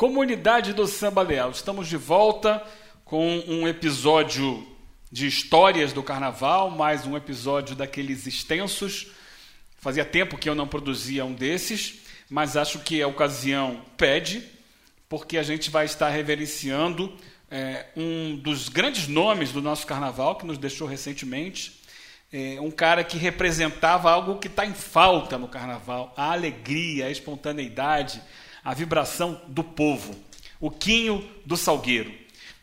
Comunidade do Samba Leal, estamos de volta com um episódio de histórias do carnaval, mais um episódio daqueles extensos. Fazia tempo que eu não produzia um desses, mas acho que a ocasião pede, porque a gente vai estar reverenciando é, um dos grandes nomes do nosso carnaval, que nos deixou recentemente. É, um cara que representava algo que está em falta no carnaval: a alegria, a espontaneidade a vibração do povo, o quinho do salgueiro.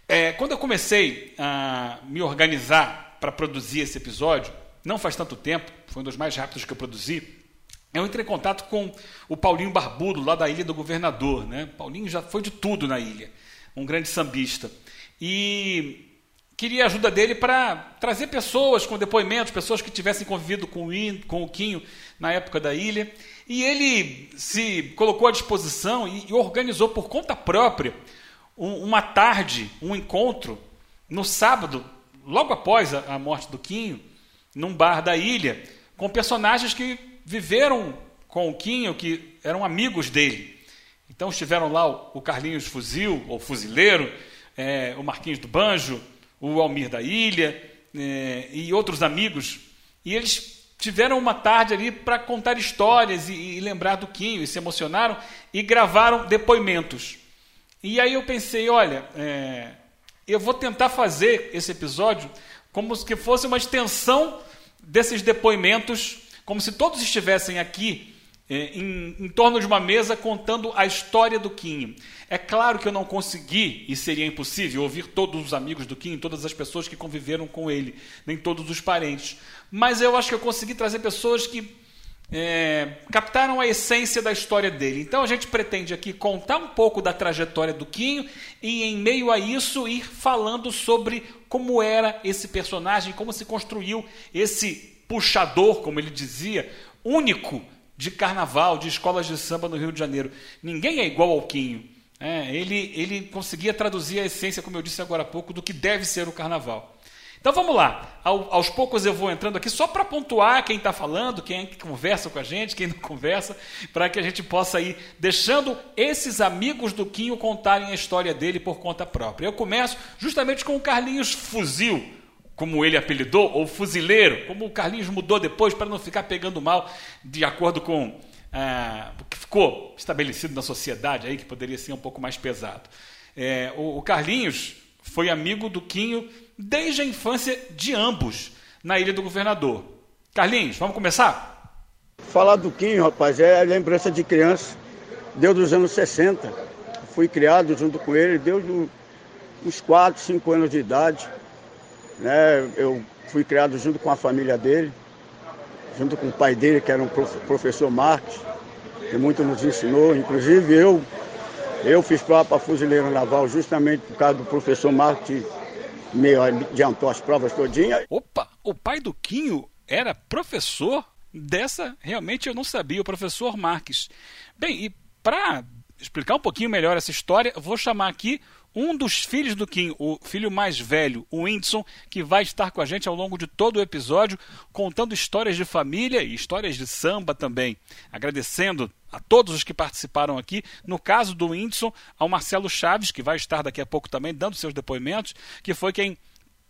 É, quando eu comecei a me organizar para produzir esse episódio, não faz tanto tempo, foi um dos mais rápidos que eu produzi, eu entrei em contato com o Paulinho Barbudo, lá da Ilha do Governador. Né? Paulinho já foi de tudo na ilha, um grande sambista. E queria a ajuda dele para trazer pessoas com depoimentos, pessoas que tivessem convivido com o, com o Quinho na época da ilha. E ele se colocou à disposição e, organizou por conta própria uma tarde, um encontro, no sábado, logo após a, morte do Quinho, num bar da ilha, com personagens que viveram com o Quinho, que eram amigos dele. Então estiveram lá o Carlinhos Fuzil, ou Fuzileiro, é, o Marquinhos do Banjo, o Almir da Ilha é, e outros amigos. E eles tiveram uma tarde ali para contar histórias e, e, lembrar do Quinho, e se emocionaram e gravaram depoimentos. E aí eu pensei, olha, é, eu vou tentar fazer esse episódio como se fosse uma extensão desses depoimentos, como se todos estivessem aqui em, em, torno de uma mesa contando a história do Quinho. É claro que eu não consegui, e seria impossível, ouvir todos os amigos do Quinho, todas as pessoas que conviveram com ele, nem todos os parentes. Mas eu acho que eu consegui trazer pessoas que é, captaram a essência da história dele. Então a gente pretende aqui contar um pouco da trajetória do Quinho e, em meio a isso, ir falando sobre como era esse personagem, como se construiu esse puxador, como ele dizia, único de carnaval, de escolas de samba no Rio de Janeiro. Ninguém é igual ao Quinho. É, ele, ele conseguia traduzir a essência, como eu disse agora há pouco, do que deve ser o carnaval. Então vamos lá. Ao, aos poucos eu vou entrando aqui só para pontuar quem está falando, quem conversa com a gente, quem não conversa, para que a gente possa ir deixando esses amigos do Quinho contarem a história dele por conta própria. Eu começo justamente com o Carlinhos Fuzil como ele apelidou, ou fuzileiro, como o Carlinhos mudou depois para não ficar pegando mal, de acordo com ah, o que ficou estabelecido na sociedade aí, que poderia ser um pouco mais pesado. É, o, o Carlinhos foi amigo do Quinho desde a infância de ambos, na Ilha do Governador. Carlinhos, vamos começar? Falar do Quinho, rapaz, é lembrança de criança, deu dos anos 60. Fui criado junto com ele, deu uns 4, 5 anos de idade. Né? Eu fui criado junto com a família dele, junto com o pai dele, que era um professor Marques, que muito nos ensinou. Inclusive eu, eu fiz prova para fuzileiro naval justamente por causa do professor Marques, que me adiantou as provas todinhas. Opa, o pai do Quinho era professor dessa, realmente eu não sabia, o professor Marques. Bem, e para explicar um pouquinho melhor essa história, vou chamar aqui um dos filhos do Kim, o filho mais velho, o Whindersson, que vai estar com a gente ao longo de todo o episódio, contando histórias de família e histórias de samba também. Agradecendo a todos os que participaram aqui. No caso do Whindersson, ao Marcelo Chaves, que vai estar daqui a pouco também dando seus depoimentos, que foi quem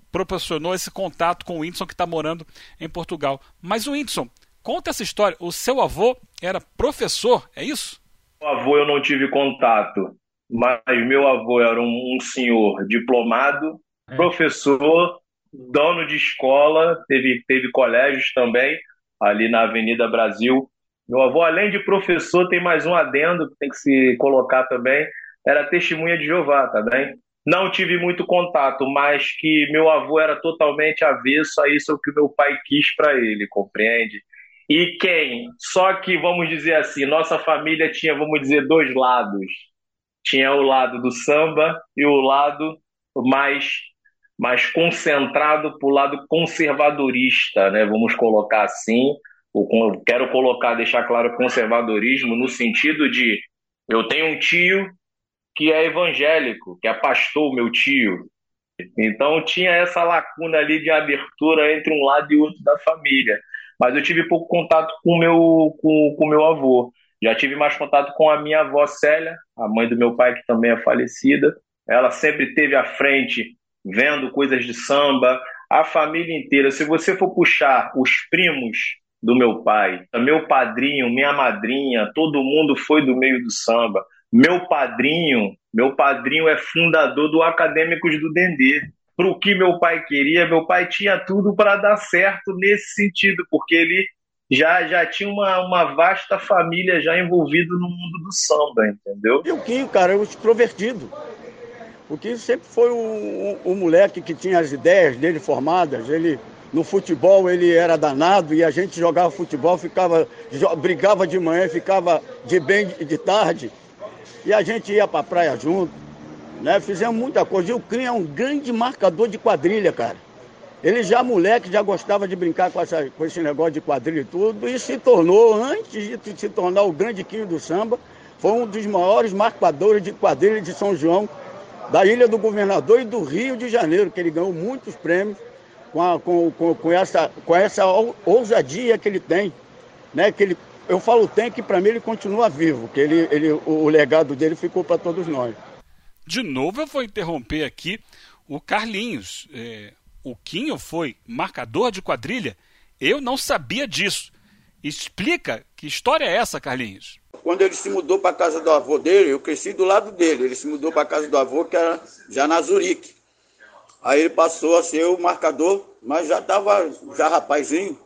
proporcionou esse contato com o Whindersson que está morando em Portugal. Mas o Whindersson, conta essa história. O seu avô era professor, é isso? O avô eu não tive contato mas meu avô era um, um senhor diplomado, é. professor, dono de escola, teve, teve colégios também, ali na Avenida Brasil. Meu avô, além de professor, tem mais um adendo que tem que se colocar também, era testemunha de Jeová, tá bem? Não tive muito contato, mas que meu avô era totalmente avesso a isso que meu pai quis para ele, compreende? E quem? Só que, vamos dizer assim, nossa família tinha, vamos dizer, dois lados tinha o lado do samba e o lado mais mais concentrado para o lado conservadorista, né? Vamos colocar assim. Eu quero colocar, deixar claro conservadorismo no sentido de eu tenho um tio que é evangélico, que é pastor, meu tio. Então tinha essa lacuna ali de abertura entre um lado e outro da família. Mas eu tive pouco contato com meu com, com meu avô. Já tive mais contato com a minha avó Célia, a mãe do meu pai, que também é falecida. Ela sempre teve à frente, vendo coisas de samba, a família inteira. Se você for puxar os primos do meu pai, meu padrinho, minha madrinha, todo mundo foi do meio do samba. Meu padrinho, meu padrinho é fundador do Acadêmicos do Dendê. Para o que meu pai queria, meu pai tinha tudo para dar certo nesse sentido, porque ele já, já tinha uma, uma vasta família já envolvida no mundo do samba, entendeu? E o Quinho, cara, é o extrovertido. O Quinho sempre foi o, o, moleque que tinha as ideias dele formadas. Ele, no futebol ele era danado e a gente jogava futebol, ficava, brigava de manhã, ficava de bem de tarde. E a gente ia para a praia junto, né? Fizemos muita coisa. E o Quinho é um grande marcador de quadrilha, cara. Ele já moleque, já gostava de brincar com, essa, com esse negócio de quadrilha e tudo, e se tornou, antes de se tornar o grande Quinho do samba, foi um dos maiores marcadores de quadrilha de São João, da Ilha do Governador e do Rio de Janeiro, que ele ganhou muitos prêmios com, a, com, com, com, essa, com essa ousadia que ele tem. Né? Que ele, eu falo tem que para mim ele continua vivo, que ele, ele, o, legado dele ficou para todos nós. De novo eu vou interromper aqui o Carlinhos. É, o Quinho foi marcador de quadrilha? Eu não sabia disso. Explica que história é essa, Carlinhos? Quando ele se mudou para a casa do avô dele, eu cresci do lado dele. Ele se mudou para a casa do avô, que era já na Zurique. Aí ele passou a ser o marcador, mas já estava já rapazinho,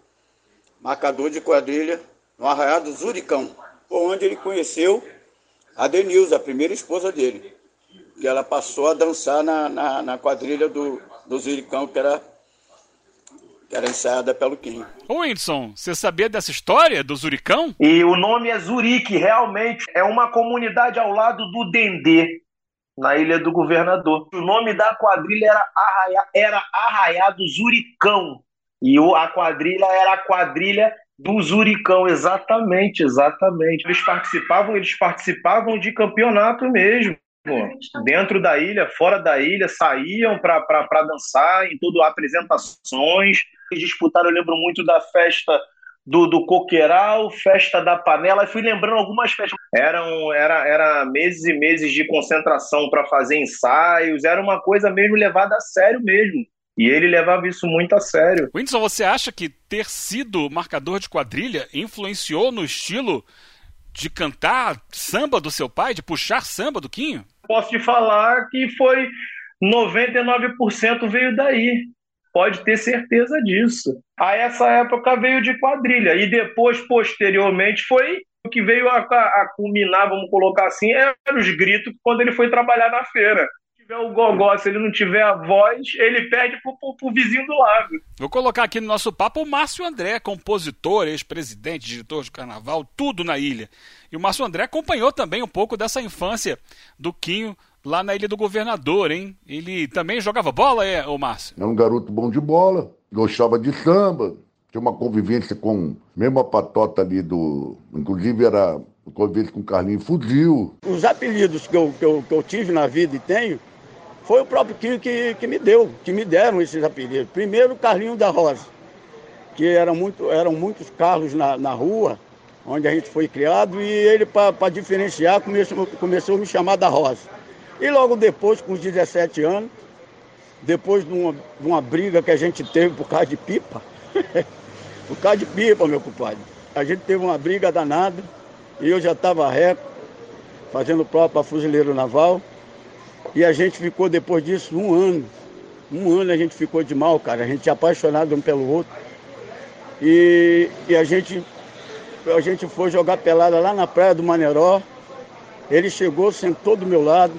marcador de quadrilha no Arraial do Zuricão, onde ele conheceu a Denilza, a primeira esposa dele. E ela passou a dançar na, na, na quadrilha do, do Zuricão, que era, que era ensaiada pelo Kim. Ô, Whindersson, você sabia dessa história do Zuricão? E o nome é Zurique, realmente. É uma comunidade ao lado do Dendê, na Ilha do Governador. O nome da quadrilha era, Arraia, era Arraiado Zuricão. E o, a quadrilha era a quadrilha do Zuricão, exatamente, exatamente. Eles participavam, eles participavam de campeonato mesmo dentro da ilha, fora da ilha, saíam para dançar em tudo, apresentações. Disputaram, eu lembro muito da festa do, do coqueiral, festa da panela, e fui lembrando algumas festas. Eram era, era meses e meses de concentração para fazer ensaios, era uma coisa mesmo levada a sério mesmo. E ele levava isso muito a sério. Whindersson, você acha que ter sido marcador de quadrilha influenciou no estilo de cantar samba do seu pai, de puxar samba do Quinho? Posso te falar que foi 99% veio daí. Pode ter certeza disso. A essa época veio de quadrilha e depois, posteriormente, foi o que veio a, a, culminar, vamos colocar assim, eram os gritos quando ele foi trabalhar na feira tiver o gogó, se ele não tiver a voz, ele perde pro, pro, pro, vizinho do lado. Vou colocar aqui no nosso papo o Márcio André, compositor, ex-presidente, diretor de carnaval, tudo na ilha. E o Márcio André acompanhou também um pouco dessa infância do Quinho lá na Ilha do Governador, hein? Ele também jogava bola, é, o Márcio? É um garoto bom de bola, gostava de samba, tinha uma convivência com mesmo a patota ali do. Inclusive era convivência com Carlinho Fuzil. Os apelidos que eu, que, eu, que eu tive na vida e tenho foi o próprio Quinho que, que me deu, que me deram esses apelidos. Primeiro, Carlinho da Rosa, que eram, muito, eram muitos carros na, na rua, onde a gente foi criado, e ele, para diferenciar, começou, começou a me chamar da Rosa. E logo depois, com os 17 anos, depois de uma, de uma briga que a gente teve por causa de pipa, por causa de pipa, meu compadre, a gente teve uma briga danada, e eu já estava reco, fazendo prova para fuzileiro naval, e a gente ficou, depois disso, um ano. Um ano a gente ficou de mal, cara. A gente é apaixonado um pelo outro. E, e a, gente, a gente foi jogar pelada lá na praia do Maneró. Ele chegou, sentou do meu lado,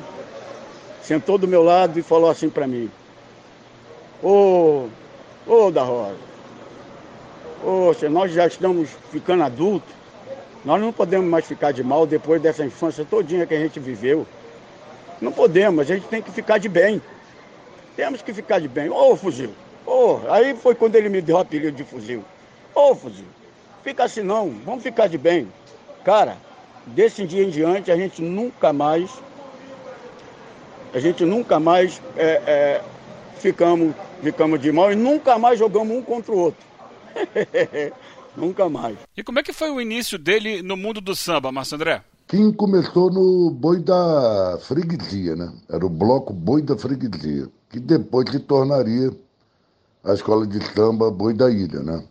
sentou do meu lado e falou assim para mim: Ô, ô da Rosa, poxa, nós já estamos ficando adultos, nós não podemos mais ficar de mal depois dessa infância todinha que a gente viveu. Não podemos, a gente tem que ficar de bem. Temos que ficar de bem. Ô, fuzil. Ô, aí foi quando ele me deu o apelido de fuzil. Ô, fuzil. Fica assim não, vamos ficar de bem. Cara, desse dia em diante a gente nunca mais. A gente nunca mais é, é, ficamos, ficamos de mal e nunca mais jogamos um contra o outro. Nunca mais. E como é que foi o início dele no mundo do samba, Márcio André? Quem começou no Boi da Freguesia, né? Era o bloco Boi da Freguesia, que depois se tornaria a escola de samba Boi da Ilha, né?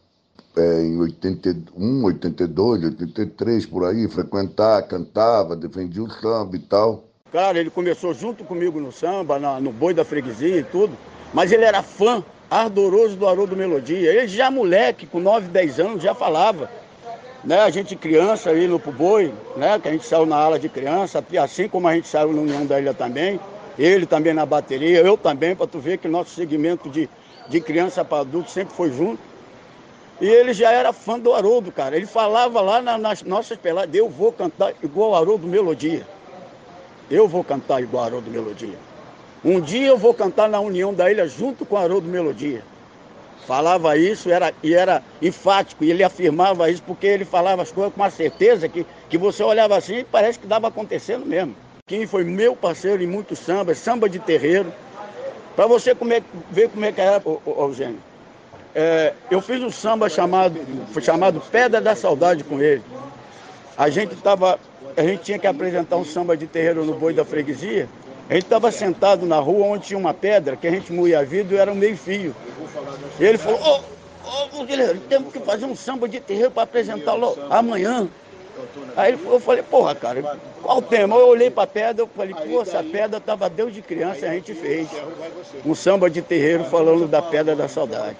É, em 81, 82, 83, por aí, frequentar, cantava, defendia o samba e tal. Cara, ele começou junto comigo no samba, na, no Boi da Freguesia e tudo, mas ele era fã ardoroso do Haroldo Melodia. Ele já moleque, com 9, 10 anos, já falava. Né, a gente criança aí no Boi, né, que a gente saiu na ala de criança, assim como a gente saiu na União da Ilha também, ele também na bateria, eu também, para tu ver que nosso segmento de, de criança para adulto sempre foi junto. E ele já era fã do Haroldo, cara. Ele falava lá na, nas nossas peladas, eu vou cantar igual Haroldo Melodia. Eu vou cantar igual Haroldo Melodia. Um dia eu vou cantar na União da Ilha junto com Haroldo Melodia. Falava isso era, e era enfático, e ele afirmava isso porque ele falava as coisas com uma certeza que, que você olhava assim e parece que estava acontecendo mesmo. Quem foi meu parceiro em muitos sambas, samba de terreiro. Para você comer, ver como é que era, Eugênio. É, eu fiz um samba chamado, chamado Pedra da Saudade com ele. A gente tava, a gente tinha que apresentar um samba de terreiro no boi da freguesia. A gente estava sentado na rua onde tinha uma pedra que a gente moía vidro e era um meio fio. Ele falou, ô, oh, temos que fazer um samba de terreiro para apresentá-lo amanhã. Aí eu falei, porra, cara, qual o tema? Eu olhei para a pedra, eu falei, pô, essa pedra estava Deus de criança, a gente fez um samba de terreiro falando da pedra da saudade.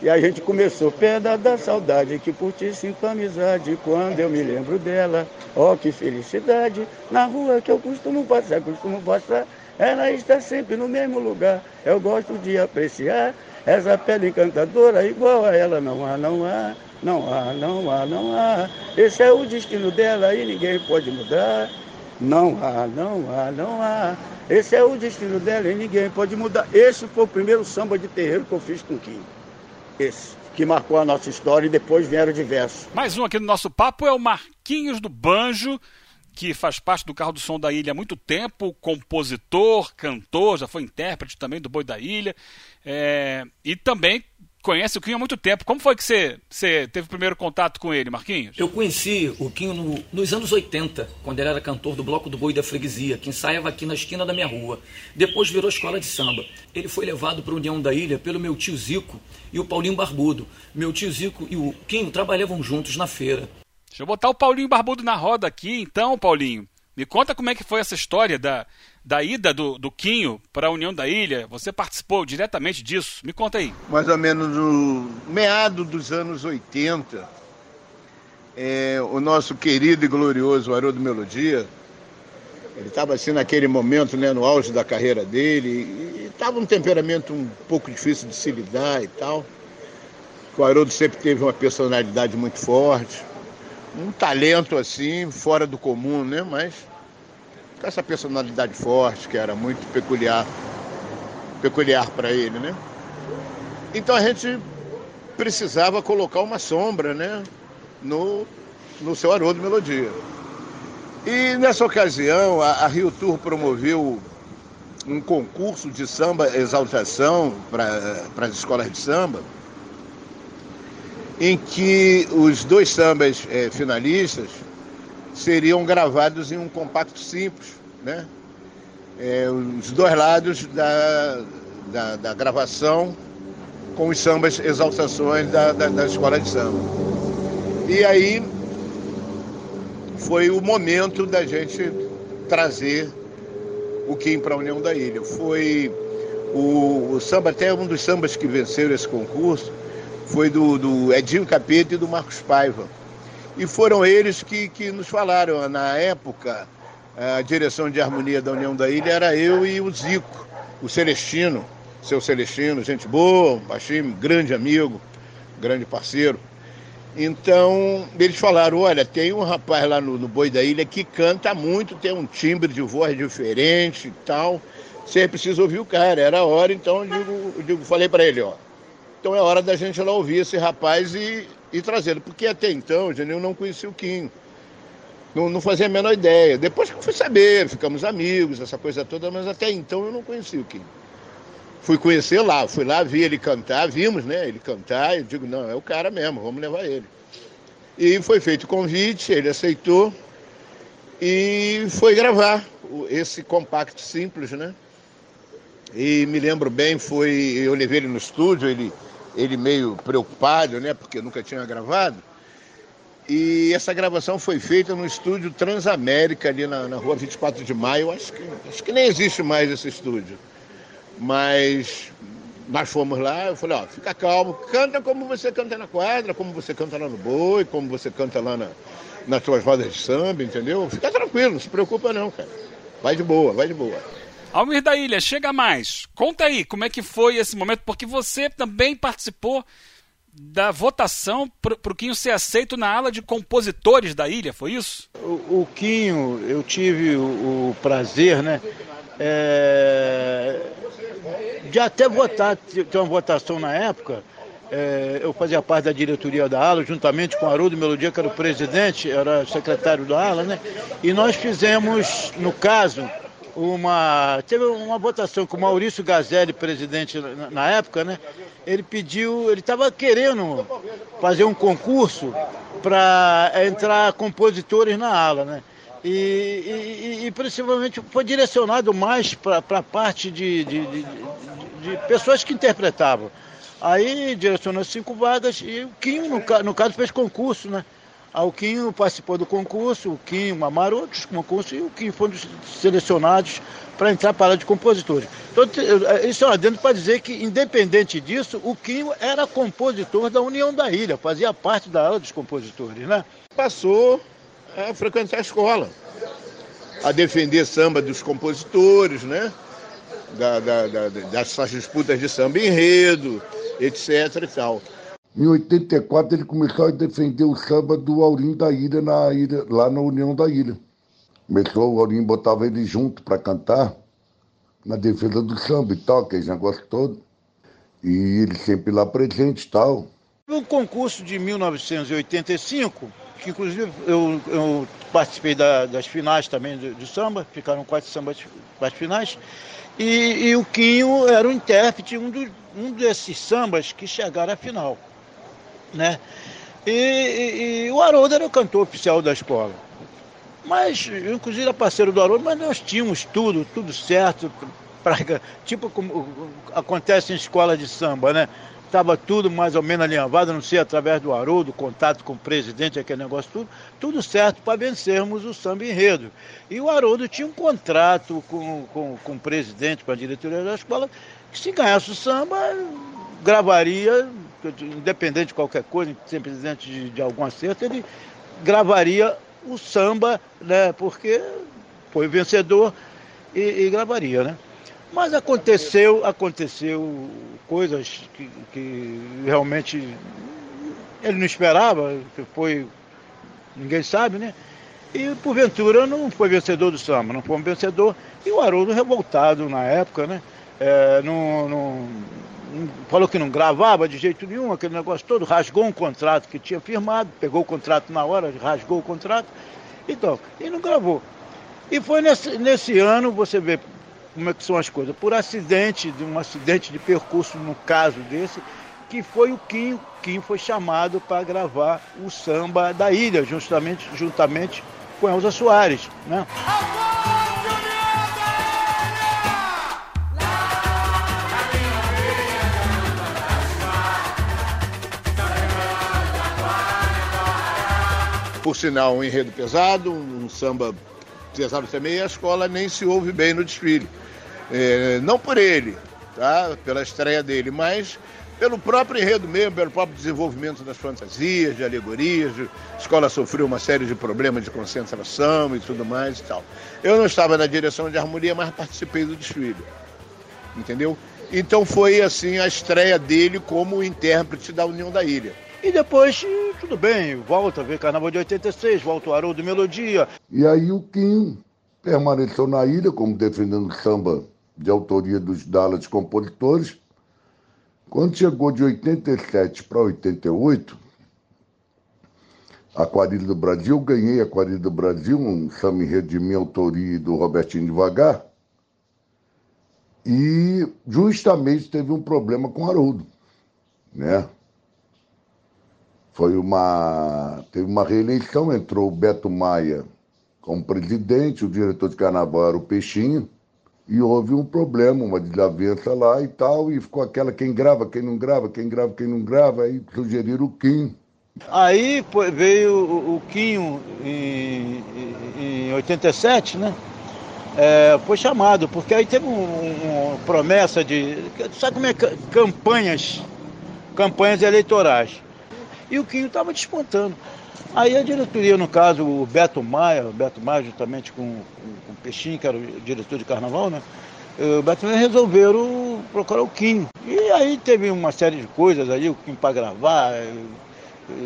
E a gente começou, pedra da saudade, que por ti sinto amizade, quando eu me lembro dela, ó oh, que felicidade, na rua que eu costumo passar, costumo passar, ela está sempre no mesmo lugar, eu gosto de apreciar, essa pedra encantadora, igual a ela não há, não há. Não há, não há, não há. Esse é o destino dela e ninguém pode mudar. Não há, não há, não há. Esse é o destino dela e ninguém pode mudar. Esse foi o primeiro samba de terreiro que eu fiz com Kim. Esse, que marcou a nossa história e depois vieram diversos. Mais um aqui no nosso papo é o Marquinhos do Banjo, que faz parte do Carro do Som da Ilha há muito tempo, compositor, cantor, já foi intérprete também do Boi da Ilha, é, e também conhece o Quinho há muito tempo. Como foi que você, você teve o primeiro contato com ele, Marquinhos? Eu conheci o Quinho no, nos anos 80, quando ele era cantor do Bloco do Boi da Freguesia, que ensaiava aqui na esquina da minha rua. Depois virou escola de samba. Ele foi levado para a União da Ilha pelo meu tio Zico e o Paulinho Barbudo. Meu tio Zico e o Quinho trabalhavam juntos na feira. Deixa eu botar o Paulinho Barbudo na roda aqui, então, Paulinho. Me conta como é que foi essa história da, da ida do, do Quinho para a União da Ilha. Você participou diretamente disso. Me conta aí. Mais ou menos no meado dos anos 80, é, o nosso querido e glorioso Haroldo Melodia, ele estava assim naquele momento, né, no auge da carreira dele, e estava um temperamento um pouco difícil de se lidar e tal. O Haroldo sempre teve uma personalidade muito forte, um talento assim, fora do comum, né? Mas com essa personalidade forte que era muito peculiar, peculiar para ele, né? Então a gente precisava colocar uma sombra, né, no, no seu Haroldo Melodia. E nessa ocasião a, a Rio Tour promoveu um concurso de samba exaltação para as escolas de samba, em que os dois sambas é, finalistas seriam gravados em um compacto simples, né? É, os dois lados da, da, da, gravação com os sambas exaltações da, da, da escola de samba. E aí foi o momento da gente trazer o Kim para a União da Ilha. Foi o, o, samba, até um dos sambas que venceram esse concurso, foi do, do Edinho Capeta e do Marcos Paiva e foram eles que, que nos falaram. Na época, a direção de harmonia da União da Ilha era eu e o Zico, o Celestino, seu Celestino, gente boa, baixinho, grande amigo, grande parceiro. Então, eles falaram: olha, tem um rapaz lá no, no Boi da Ilha que canta muito, tem um timbre de voz diferente e tal. Você precisa ouvir o cara. Era a hora, então eu digo, eu digo falei para ele: ó, então é hora da gente lá ouvir esse rapaz e, e trazê-lo. Porque até então, o Genil não conhecia o Kim. Não, não, fazia a menor ideia. Depois que eu fui saber, ficamos amigos, essa coisa toda, mas até então eu não conhecia o Kim. fui conhecer lá, fui lá, vi ele cantar, vimos, né? Ele cantar, eu digo, não, é o cara mesmo, vamos levar ele. E foi feito o convite, ele aceitou e foi gravar esse compacto simples, né? E me lembro bem, foi, eu levei ele no estúdio, ele, ele meio preocupado, né? Porque nunca tinha gravado. E essa gravação foi feita no estúdio Transamérica, ali na, na rua 24 de maio. Acho que, acho que nem existe mais esse estúdio. Mas nós fomos lá, eu falei, ó, fica calmo, canta como você canta na quadra, como você canta lá no boi, como você canta lá na, nas suas rodas de samba, entendeu? Fica tranquilo, não se preocupa não, cara. Vai de boa, vai de boa. Almir da Ilha, chega mais. Conta aí como é que foi esse momento, porque você também participou da votação para o Quinho ser aceito na ala de compositores da ilha, foi isso? O, o Quinho, eu tive o, o prazer, né? É, de até votar, ter uma votação na época. É, eu fazia parte da diretoria da ala, juntamente com Haroldo Melodia, que era o presidente, era secretário da ala, né? E nós fizemos, no caso, uma. Teve uma votação com o Maurício Gazelli, presidente na, época, né? Ele pediu, ele estava querendo fazer um concurso para entrar compositores na ala, né? E, e, e, principalmente foi direcionado mais para a parte de, de, de, de, pessoas que interpretavam. Aí direcionou cinco vagas e o Quinho, no, no caso, fez concurso, né? O Quinho participou do concurso, o Quinho, o Amaro, outros concursos, e o Quinho foram selecionados para entrar para a de compositores. Então, isso é um adendo para dizer que, independente disso, o Quinho era compositor da União da Ilha, fazia parte da aula dos compositores, né? Passou a frequentar a escola, a defender samba dos compositores, né? Da, da, da, disputas de samba enredo, etc e tal. Em 84 ele começou a defender o samba do Aurinho da Ilha, na ilha lá na União da Ilha. Começou, o Aurinho botava ele junto para cantar na defesa do samba e tal, aquele negócio todo. E ele sempre lá presente e tal. No concurso de 1985, que inclusive eu, eu participei da, das finais também do, do, samba, ficaram quatro sambas quatro finais, e, e, o Quinho era o intérprete, um, do, um desses sambas que chegaram à final. Né? E, e, e o Haroldo era o cantor oficial da escola. Mas, inclusive, era parceiro do Haroldo, mas nós tínhamos tudo, tudo certo, pra, tipo como acontece em escola de samba, né? estava tudo mais ou menos alinhavado, não sei, através do Haroldo, contato com o presidente, aquele negócio tudo, tudo certo para vencermos o samba enredo. E o Haroldo tinha um contrato com, com, com o presidente, com a diretoria da escola, que se ganhasse o samba, gravaria, independente de qualquer coisa, independente de, de algum acerto, ele gravaria o samba, né, porque foi vencedor e, e gravaria, né? Mas aconteceu, aconteceu coisas que, que realmente ele não esperava, que foi. ninguém sabe, né? E porventura não foi vencedor do samba, não foi um vencedor. E o Haroldo revoltado na época, né? É, não, não, falou que não gravava de jeito nenhum, aquele negócio todo, rasgou um contrato que tinha firmado, pegou o contrato na hora, rasgou o contrato, então, e não gravou. E foi nesse, nesse ano, você vê, como é que são as coisas. Por acidente, de um acidente de percurso, no caso desse, que foi o Kim. Kim foi chamado para gravar o samba da ilha, justamente, juntamente com Elza Soares. Né? Por sinal, um enredo pesado, um samba pesado também, a escola nem se ouve bem no desfile. É, não por ele, tá? pela estreia dele, mas pelo próprio enredo mesmo, pelo próprio desenvolvimento das fantasias, de alegorias. A escola sofreu uma série de problemas de concentração e tudo mais e tal. Eu não estava na direção de harmonia, mas participei do desfile. Entendeu? Então foi assim a estreia dele como intérprete da União da Ilha. E depois, tudo bem, volta a ver Carnaval de 86, volta o Haroldo Melodia. E aí o Kim permaneceu na ilha como defendendo samba de autoria dos Dallas compositores. Quando chegou de 87 para 88, a Quadrilha do Brasil, ganhei a Quadrilha do Brasil, um samba enredo de minha autoria e do Robertinho Devagar. E justamente teve um problema com o Haroldo, né? Foi uma. Teve uma reeleição, entrou o Beto Maia como presidente, o diretor de carnaval era o Peixinho, e houve um problema, uma desavença lá e tal, e ficou aquela quem grava, quem não grava, quem grava, quem não grava, aí sugeriram o Kim. Aí veio o, Quinho em, em 87, né? É, foi chamado, porque aí teve uma um, promessa de. Sabe como é campanhas, campanhas eleitorais. E o Quinho estava despontando. Aí a diretoria, no caso, o Beto Maia, o Beto Maia, juntamente com, com, com o Peixinho, que era o diretor de carnaval, né? O Beto Maia resolveram procurar o Kim. E aí teve uma série de coisas aí, o Kim para gravar,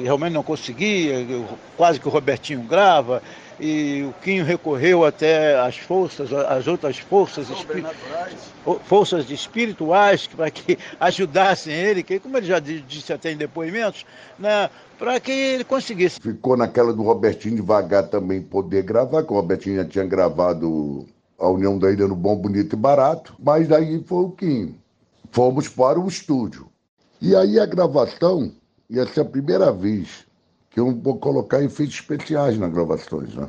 realmente não conseguia, quase que o Robertinho grava, e o Quinho recorreu até as forças, as outras forças, forças espirituais para que ajudassem ele, que como ele já disse até em depoimentos, né, para que ele conseguisse. Ficou naquela do Robertinho devagar também poder gravar, que o Robertinho já tinha gravado a União da Ilha no Bom, Bonito e Barato, mas daí foi o Quinho. Fomos para o estúdio. E aí a gravação ia ser a primeira vez que vou colocar efeitos especiais nas gravações, né?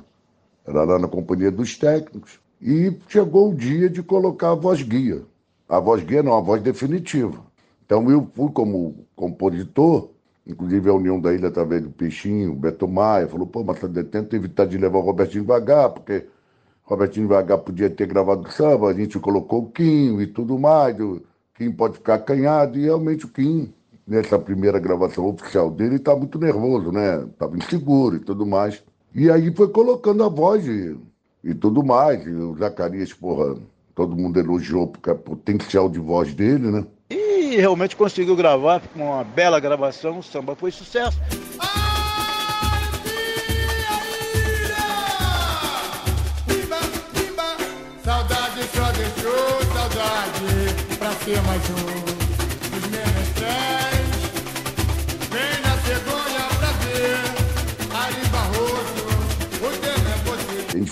Era lá na companhia dos técnicos. E chegou o dia de colocar a voz guia. A voz guia não, a voz definitiva. Então eu fui como compositor, inclusive a União da Ilha através do Peixinho, o Beto Maia, falou, pô, mas tenta evitar de levar o Robertinho devagar, porque Robertinho devagar podia ter gravado samba, a gente colocou o Quinho e tudo mais, o Kim pode ficar acanhado, e realmente o Kim nessa primeira gravação oficial dele, estava muito nervoso, né? Estava inseguro e tudo mais. E aí foi colocando a voz e, e tudo mais. E o Zacarias, porra, todo mundo elogiou porque o potencial de voz dele, né? E realmente conseguiu gravar, com uma bela gravação, o samba foi sucesso. Saudade só deixou saudade pra ser mais um.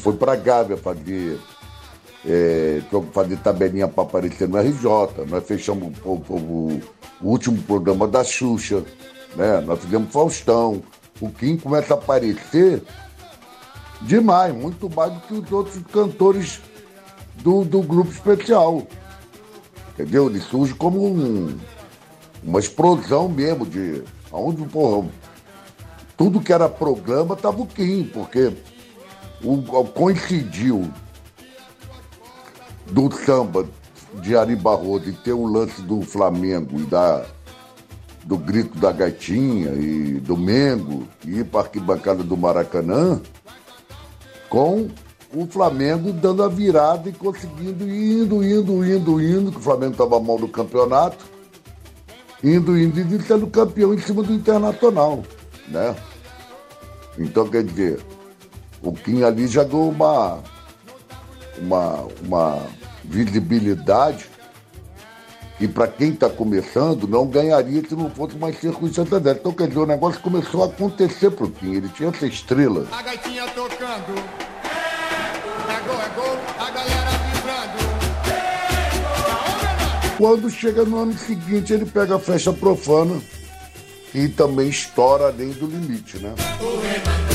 Foi para Gávea fazer, é, fazer tabelinha para aparecer no RJ. Nós fechamos o, o, o, último programa da Xuxa, né? Nós fizemos Faustão. O Kim começa a aparecer demais, muito mais do que os outros cantores do, do grupo especial. Entendeu? Ele surge como um, uma explosão mesmo de. Onde, porra, tudo que era programa tava o Kim, porque o, coincidiu do samba de Ari Barroso e ter o lance do Flamengo e da, do grito da gaitinha e do Mengo e ir para a arquibancada do Maracanã com o Flamengo dando a virada e conseguindo indo, indo, indo, indo, que o Flamengo estava mal no campeonato, indo, indo, indo, sendo campeão em cima do Internacional, né? Então, quer dizer, o Kim ali já deu uma, uma, uma visibilidade que para quem está começando não ganharia se não fosse mais circunstância dessa. Então, quer dizer, o negócio começou a acontecer pro Kim, ele tinha essa estrela. A gaitinha tocando, é gol, é gol, a galera vibrando. Quando chega no ano seguinte, ele pega a festa profana e também estoura além do limite, né? Em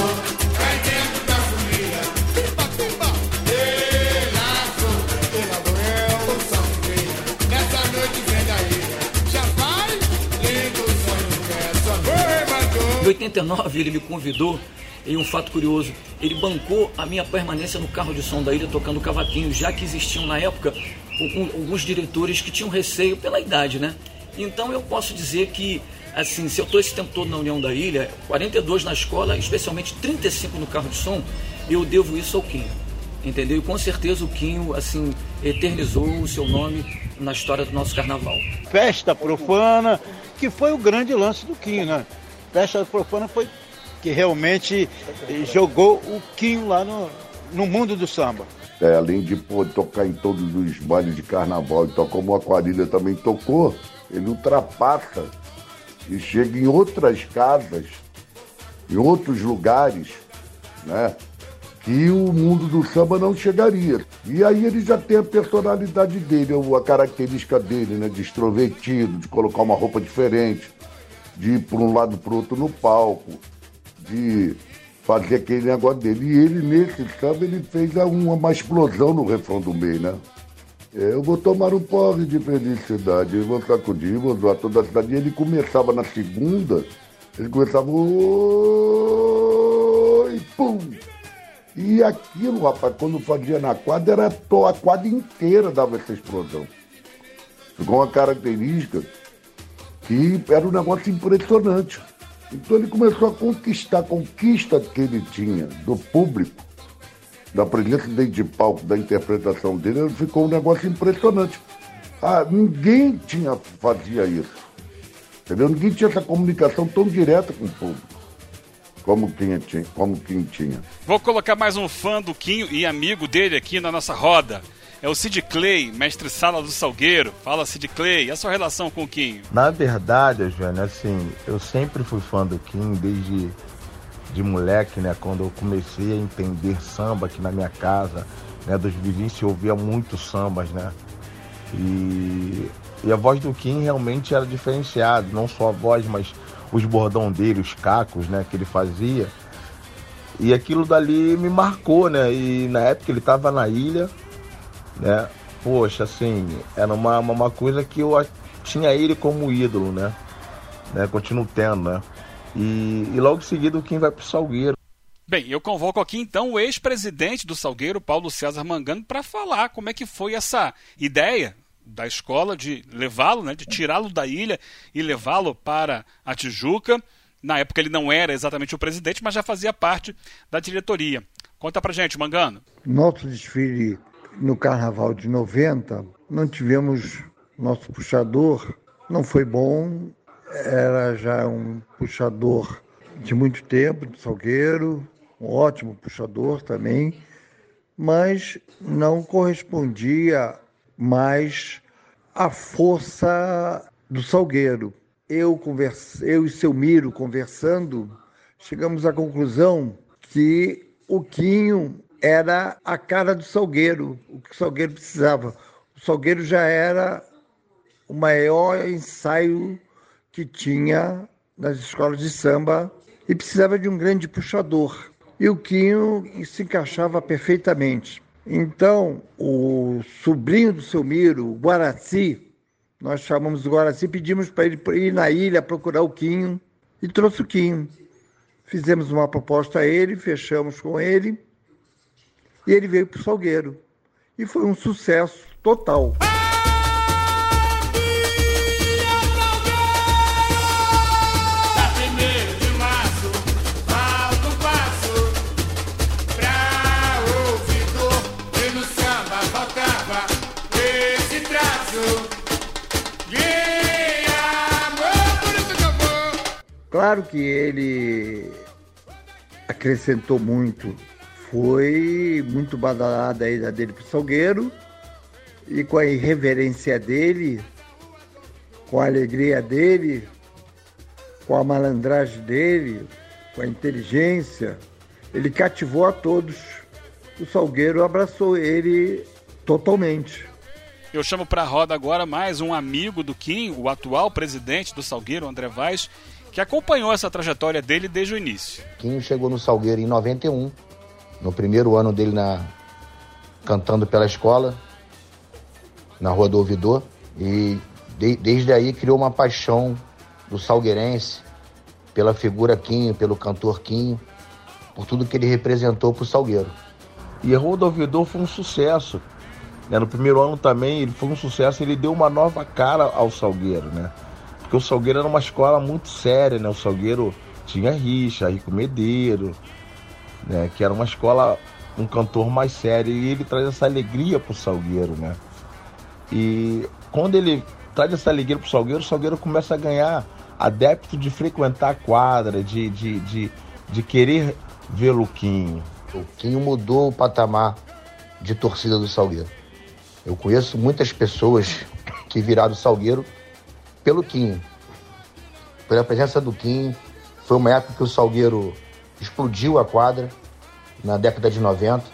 89 ele me convidou e um fato curioso, ele bancou a minha permanência no carro de som da ilha tocando cavaquinho, já que existiam na época alguns diretores que tinham receio pela idade, né? Então eu posso dizer que, assim, se eu estou esse tempo todo na União da Ilha, 42 na escola, especialmente 35 no carro de som, eu devo isso ao Quinho, entendeu? E com certeza o Quinho, assim, eternizou o seu nome na história do nosso carnaval. Festa profana, que foi o grande lance do Quinho, né? Festa Profana foi que realmente jogou o Quinho lá no, no mundo do samba. É, além de pô, tocar em todos os bailes de carnaval e tocar como a Aquarilha também tocou, ele ultrapassa e chega em outras casas, em outros lugares, né? que o mundo do samba não chegaria. E aí ele já tem a personalidade dele, a característica dele, né? De extrovertido, de colocar uma roupa diferente, de ir para um lado para o outro no palco, de fazer aquele negócio dele. E ele, nesse samba, ele fez uma, uma explosão no refrão do meio, né? É, eu vou tomar um porre de felicidade, eu vou sacudir, vou zoar toda a cidade. E ele começava na segunda, ele começava. Oi, pum! E aquilo, rapaz, quando fazia na quadra, era a quadra inteira dava essa explosão. Ficou uma característica que era um negócio impressionante. Então ele começou a conquistar, a conquista que ele tinha do público, da presença dentro de palco, da interpretação dele, ficou um negócio impressionante. Ah, ninguém tinha, fazia isso. Entendeu? Ninguém tinha essa comunicação tão direta com o público como quem tinha. Como quem tinha. Vou colocar mais um fã do Quinho e amigo dele aqui na nossa roda. É o Sid Clay, mestre sala do Salgueiro. Fala, Sid Clay, e a sua relação com o Quinho? Na verdade, Joana, assim, eu sempre fui fã do Quinho desde de moleque, né? Quando eu comecei a entender samba aqui na minha casa, né? Dos vizinhos, eu ouvia muito sambas, né? E, e a voz do Kim realmente era diferenciada, não só a voz, mas os bordão dele, os cacos, né, que ele fazia. E aquilo dali me marcou, né? E na época ele estava na ilha, né? Poxa, assim, era uma, uma coisa que eu tinha ele como ídolo, né? né? Continuo tendo, né? E, e logo em seguida o Kim vai pro Salgueiro. Bem, eu convoco aqui então o ex-presidente do Salgueiro, Paulo César Mangano, para falar como é que foi essa ideia da escola de levá-lo, né, de tirá-lo da ilha e levá-lo para a Tijuca. Na época ele não era exatamente o presidente, mas já fazia parte da diretoria. Conta pra gente, Mangano. Nosso desfile no Carnaval de 90, não tivemos nosso puxador, não foi bom, era já um puxador de muito tempo, de Salgueiro, um ótimo puxador também, mas não correspondia mais a força do Salgueiro. Eu, converse, eu e seu Miro conversando, chegamos à conclusão que o Quinho era a cara do Salgueiro, o que o Salgueiro precisava. O Salgueiro já era o maior ensaio que tinha nas escolas de samba e precisava de um grande puxador. E o Quinho se encaixava perfeitamente. Então, o sobrinho do seu Miro, o Guaraci, nós chamamos o Guaraci, pedimos para ele ir na ilha procurar o Quinho e trouxe o Quinho. Fizemos uma proposta a ele, fechamos com ele e ele veio para o Salgueiro. E foi um sucesso total. Claro que ele acrescentou muito. Foi muito badalada a ida dele para o Salgueiro e com a irreverência dele, com a alegria dele, com a malandragem dele, com a inteligência, ele cativou a todos. O Salgueiro abraçou ele totalmente. Eu chamo para a roda agora mais um amigo do Kim, o atual presidente do Salgueiro, André Vaz, que acompanhou essa trajetória dele desde o início. Quinho chegou no Salgueiro em 91, no primeiro ano dele na cantando pela escola, na Rua do Ouvidor, e de, desde aí criou uma paixão do salgueirense pela figura Quinho, pelo cantor Quinho, por tudo que ele representou para o Salgueiro. E a Rua do Ouvidor foi um sucesso. Né? No primeiro ano também ele foi um sucesso, ele deu uma nova cara ao Salgueiro, né? Porque o Salgueiro era uma escola muito séria, né? O Salgueiro tinha Richa, Rico Medeiro, né? Que era uma escola, um cantor mais sério. E ele traz essa alegria pro Salgueiro, né? E quando ele traz essa alegria pro Salgueiro, o Salgueiro começa a ganhar adepto de frequentar a quadra, de, de, de, de querer ver o Quinho. O Quinho mudou o patamar de torcida do Salgueiro. Eu conheço muitas pessoas que viraram Salgueiro pelo Kim. Pela presença do Kim. Foi uma época que o Salgueiro explodiu a quadra. na década de 90.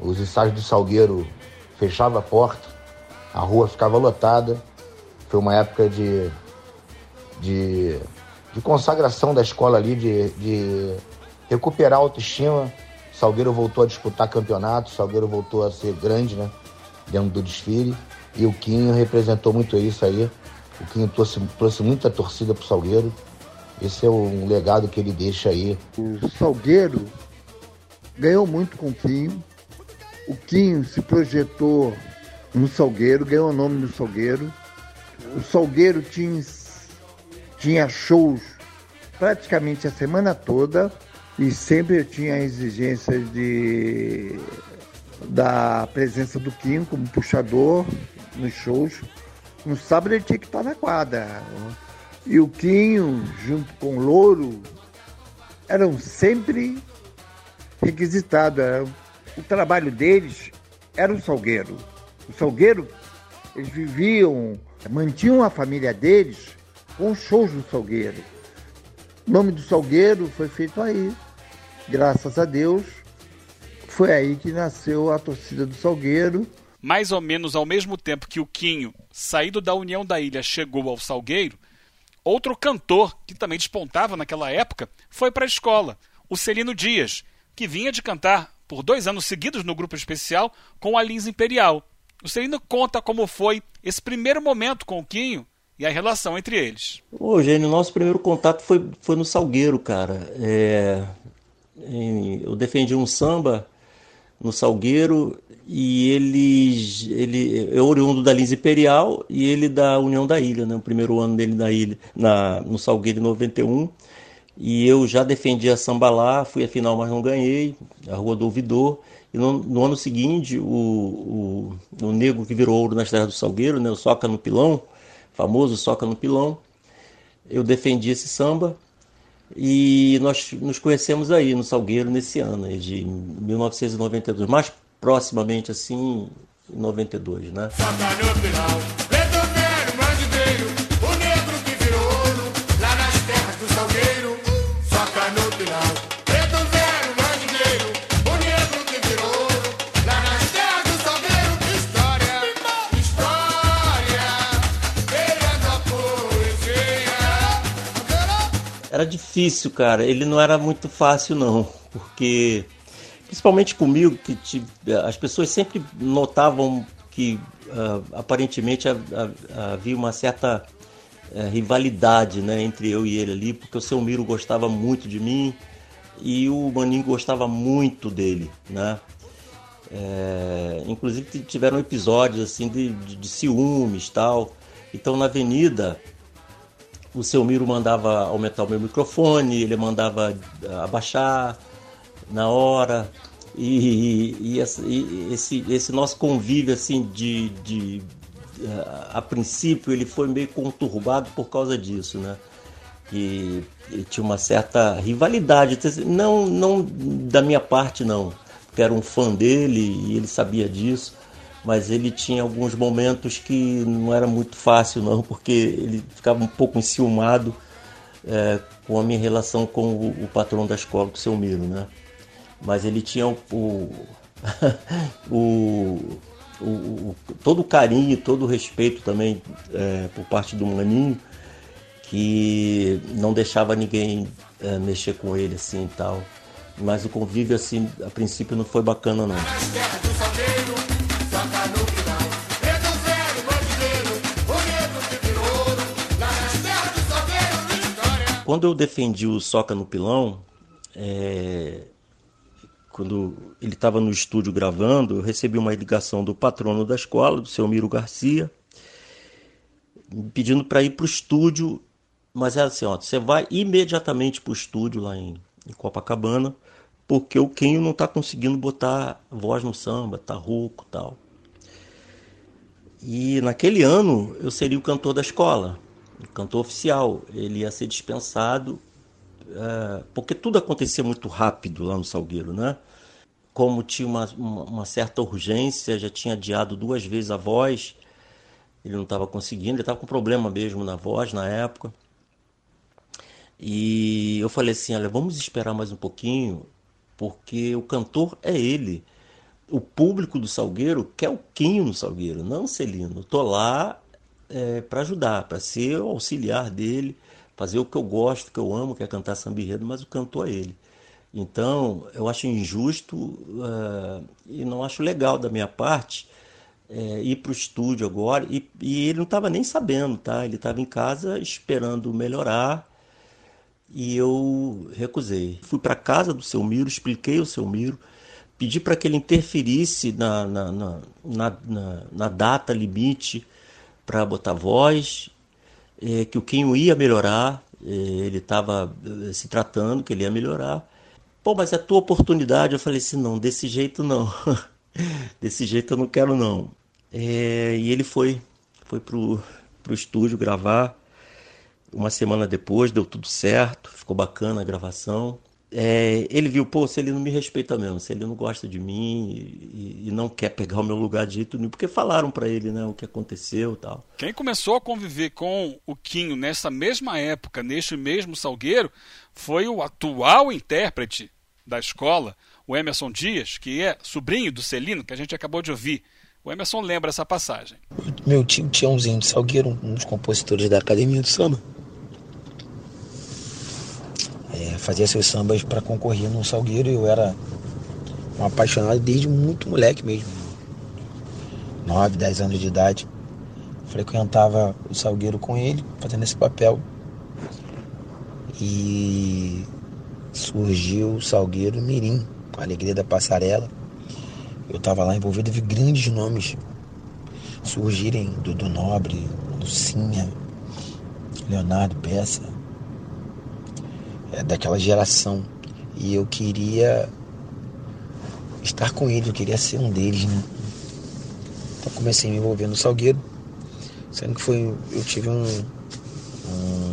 Os ensaios do Salgueiro fechavam a porta, a rua ficava lotada. Foi uma época de, de, de consagração da escola ali, de, de recuperar a autoestima. Salgueiro voltou a disputar campeonato, Salgueiro voltou a ser grande, né? Dentro do desfile. E o Quinho representou muito isso aí. O Quinho trouxe, trouxe muita torcida pro Salgueiro. Esse é um legado que ele deixa aí. O Salgueiro ganhou muito com o Quinho. O Quinho se projetou no Salgueiro, ganhou o nome do Salgueiro. O Salgueiro tinha, tinha shows praticamente a semana toda e sempre tinha exigências de da presença do Quinho como puxador nos shows. No sábado ele tinha que estar na quadra. E o Quinho, junto com o Louro, eram sempre requisitados. O trabalho deles era o Salgueiro. O Salgueiro, eles viviam, mantinham a família deles com shows no Salgueiro. O nome do Salgueiro foi feito aí. Graças a Deus, foi aí que nasceu a torcida do Salgueiro. Mais ou menos ao mesmo tempo que o Quinho, saído da União da Ilha, chegou ao Salgueiro, outro cantor que também despontava naquela época foi para a escola, o Celino Dias, que vinha de cantar por dois anos seguidos no grupo especial com a Lins Imperial. O Celino conta como foi esse primeiro momento com o Quinho e a relação entre eles. Ô, Gênio, nosso primeiro contato foi, foi no Salgueiro, cara. É, eu defendi um samba no Salgueiro e ele, ele é oriundo da Lins Imperial e ele da União da Ilha, né? o primeiro ano dele na ilha, na, no Salgueiro em 91. E eu já defendi a samba lá, fui a final, mas não ganhei, a Rua do Ouvidor. E no, no ano seguinte, o, o, o negro que virou ouro nas terras do Salgueiro, né? o Soca no Pilão, famoso Soca no Pilão, eu defendi esse samba e nós nos conhecemos aí no Salgueiro nesse ano, de 1992, mais proximamente assim, em 92, né? Era difícil, cara. Ele não era muito fácil, não. Porque, principalmente comigo, que as pessoas sempre notavam que uh, aparentemente havia uma certa uh, rivalidade né, entre eu e ele ali, porque o seu Miro gostava muito de mim e o Maninho gostava muito dele, né? É, inclusive tiveram episódios assim de, de, de ciúmes tal. Então na avenida o seu Miro mandava aumentar o meu microfone, ele mandava ah, abaixar na hora. E, e, e esse, esse, nosso convívio assim de, de a, a princípio ele foi meio conturbado por causa disso, né? Que tinha uma certa rivalidade, não, não da minha parte não, porque era um fã dele e ele sabia disso mas ele tinha alguns momentos que não era muito fácil não, porque ele ficava um pouco enciumado é, com a minha relação com o, o, patrão da escola, com o seu Miro, né? Mas ele tinha o, o, o, todo o carinho, todo o respeito também é, por parte do Maninho, que não deixava ninguém é, mexer com ele assim e tal. Mas o convívio assim, a princípio não foi bacana não. Quando eu defendi o Soca no Pilão, é, quando ele estava no estúdio gravando, eu recebi uma ligação do patrono da escola, do seu Miro Garcia, pedindo para ir para o estúdio, mas era assim, ó, você vai imediatamente para o estúdio lá em, em, Copacabana, porque o Kenho não está conseguindo botar voz no samba, tá rouco tal. E naquele ano eu seria o cantor da escola cantor oficial. Ele ia ser dispensado, é, porque tudo acontecia muito rápido lá no Salgueiro, né? Como tinha uma, uma, uma certa urgência, já tinha adiado duas vezes a voz, ele não estava conseguindo, ele estava com problema mesmo na voz na época. E eu falei assim: olha, vamos esperar mais um pouquinho, porque o cantor é ele. O público do Salgueiro quer o Quinho no Salgueiro, não Celino. Estou lá é, para ajudar, para ser o auxiliar dele, fazer o que eu gosto, que eu amo, que é cantar samba enredo, mas o cantor é ele. Então, eu acho injusto uh, e não acho legal da minha parte é, ir para o estúdio agora. E, e ele não estava nem sabendo, tá? Ele estava em casa esperando melhorar e eu recusei. Fui para casa do seu Miro, expliquei ao seu Miro, pedi para que ele interferisse na, na, na, na, na data limite para botar voz, é, que o Quinho ia melhorar, é, ele estava é, se tratando, que ele ia melhorar. Pô, mas é a tua oportunidade. Eu falei assim: não, desse jeito não. desse jeito eu não quero não. É, e ele foi, foi pro, pro estúdio gravar. Uma semana depois deu tudo certo, ficou bacana a gravação. É, ele viu, pô, se ele não me respeita mesmo, se ele não gosta de mim e, e não quer pegar o meu lugar de jeito nenhum, porque falaram para ele, né, o que aconteceu e tal. Quem começou a conviver com o Quinho nessa mesma época, neste mesmo Salgueiro, foi o atual intérprete da escola, o Emerson Dias, que é sobrinho do Celino, que a gente acabou de ouvir. O Emerson lembra essa passagem. Meu tio Tiãozinho de Salgueiro, um dos compositores da Academia do Samba, é, fazia seus sambas para concorrer no Salgueiro e eu era um apaixonado desde muito moleque mesmo. 9, 10 anos de idade. Frequentava o Salgueiro com ele, fazendo esse papel. E surgiu o Salgueiro Mirim, a alegria da passarela eu estava lá envolvido, vi grandes nomes surgirem, Dudu Nobre, Lucinha, Leonardo Peça, é, daquela geração. E eu queria estar com eles, eu queria ser um deles, né? Então comecei a me envolver no Salgueiro, sendo que foi, eu tive um,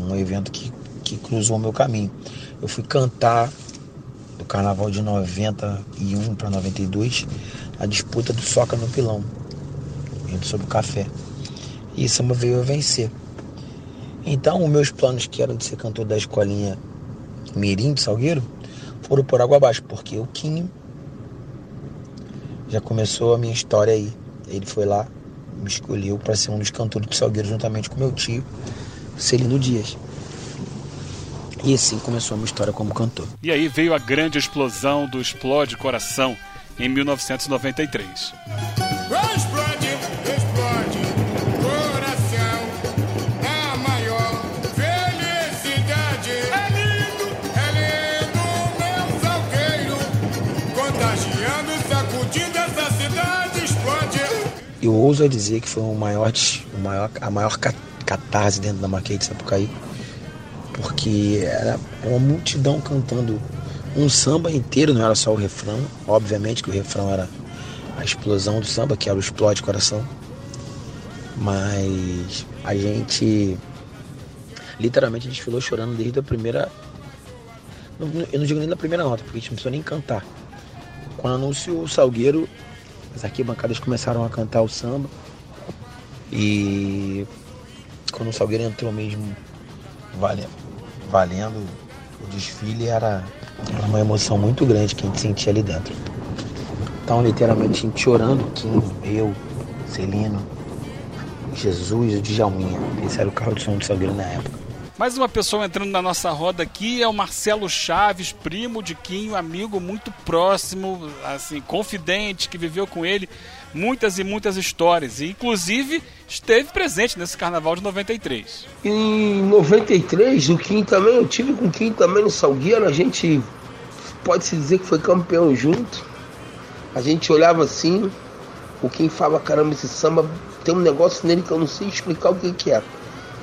um evento que, que cruzou o meu caminho. Eu fui cantar do carnaval de 91 para 92 a disputa do Soca no Pilão, sobre o café. E Samba veio a vencer. Então, os meus planos, que eram de ser cantor da escolinha Mirim de Salgueiro, foram por água abaixo, porque o Quinho já começou a minha história aí. Ele foi lá, me escolheu para ser um dos cantores do Salgueiro, juntamente com meu tio, Celino Dias. E assim começou a minha história como cantor. E aí veio a grande explosão do Explode Coração em 1993. Eu ouso dizer que foi o maior, o maior, a maior catarse dentro da Marquês de Sapucaí, porque era uma multidão cantando um samba inteiro, não era só o refrão. Obviamente que o refrão era a explosão do samba, que era o explode coração. Mas a gente literalmente desfilou chorando desde a primeira. Eu não digo nem da primeira nota, porque a gente não precisou nem cantar. Quando anunciou o Salgueiro, as arquibancadas começaram a cantar o samba. E quando o Salgueiro entrou mesmo valendo, valendo o desfile era uma emoção muito grande que a gente sentia ali dentro. Então, literalmente, a gente chorando, Kim, eu, Celino, Jesus o Djalminha. Esse era o carro de som do Salgueiro na época. Mais uma pessoa entrando na nossa roda aqui é o Marcelo Chaves, primo de Quinho, amigo muito próximo, assim, confidente, que viveu com ele muitas e muitas histórias. E, inclusive, esteve presente nesse carnaval de 93. Em 93, o Kim também, eu tive com o Kim também no Salgueiro, a gente pode-se dizer que foi campeão junto. A gente olhava assim, o Kim falava, caramba, esse samba tem um negócio nele que eu não sei explicar o que, que é.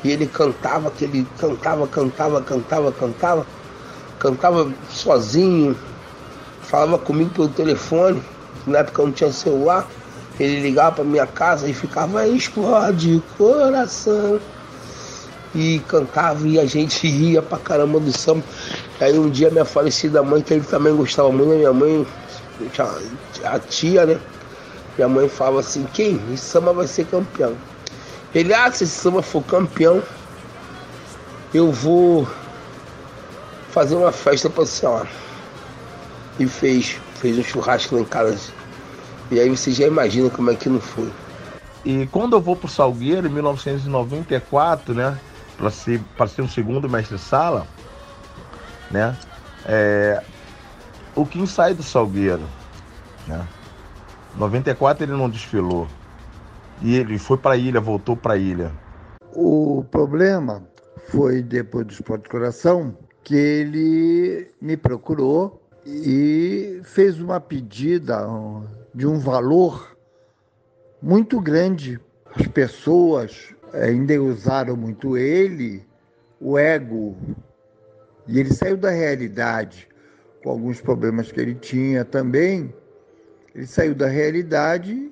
E ele cantava, que ele cantava, cantava, cantava, cantava, cantava sozinho, falava comigo pelo telefone, na época não tinha celular. Ele ligava para minha casa e ficava explode coração. E cantava e a gente ria pra caramba do samba. Aí um dia minha falecida mãe, que ele também gostava muito da minha mãe, a tia, né? Minha mãe falava assim, quem? Esse samba vai ser campeão. Ele, ah, se esse samba for campeão, eu vou fazer uma festa pra senhora. e fez, fez um churrasco lá em casa. E aí você já imagina como é que não foi. E quando eu vou pro Salgueiro, em 1994, né? Para ser, pra ser um segundo mestre-sala, né? É, o Kim sai do Salgueiro, né? 94 ele não desfilou. E ele foi para a ilha, voltou para a ilha. O problema foi depois do Esporte Coração que ele me procurou e fez uma pedida de um valor muito grande. As pessoas ainda usaram muito ele, o ego, e ele saiu da realidade com alguns problemas que ele tinha também. Ele saiu da realidade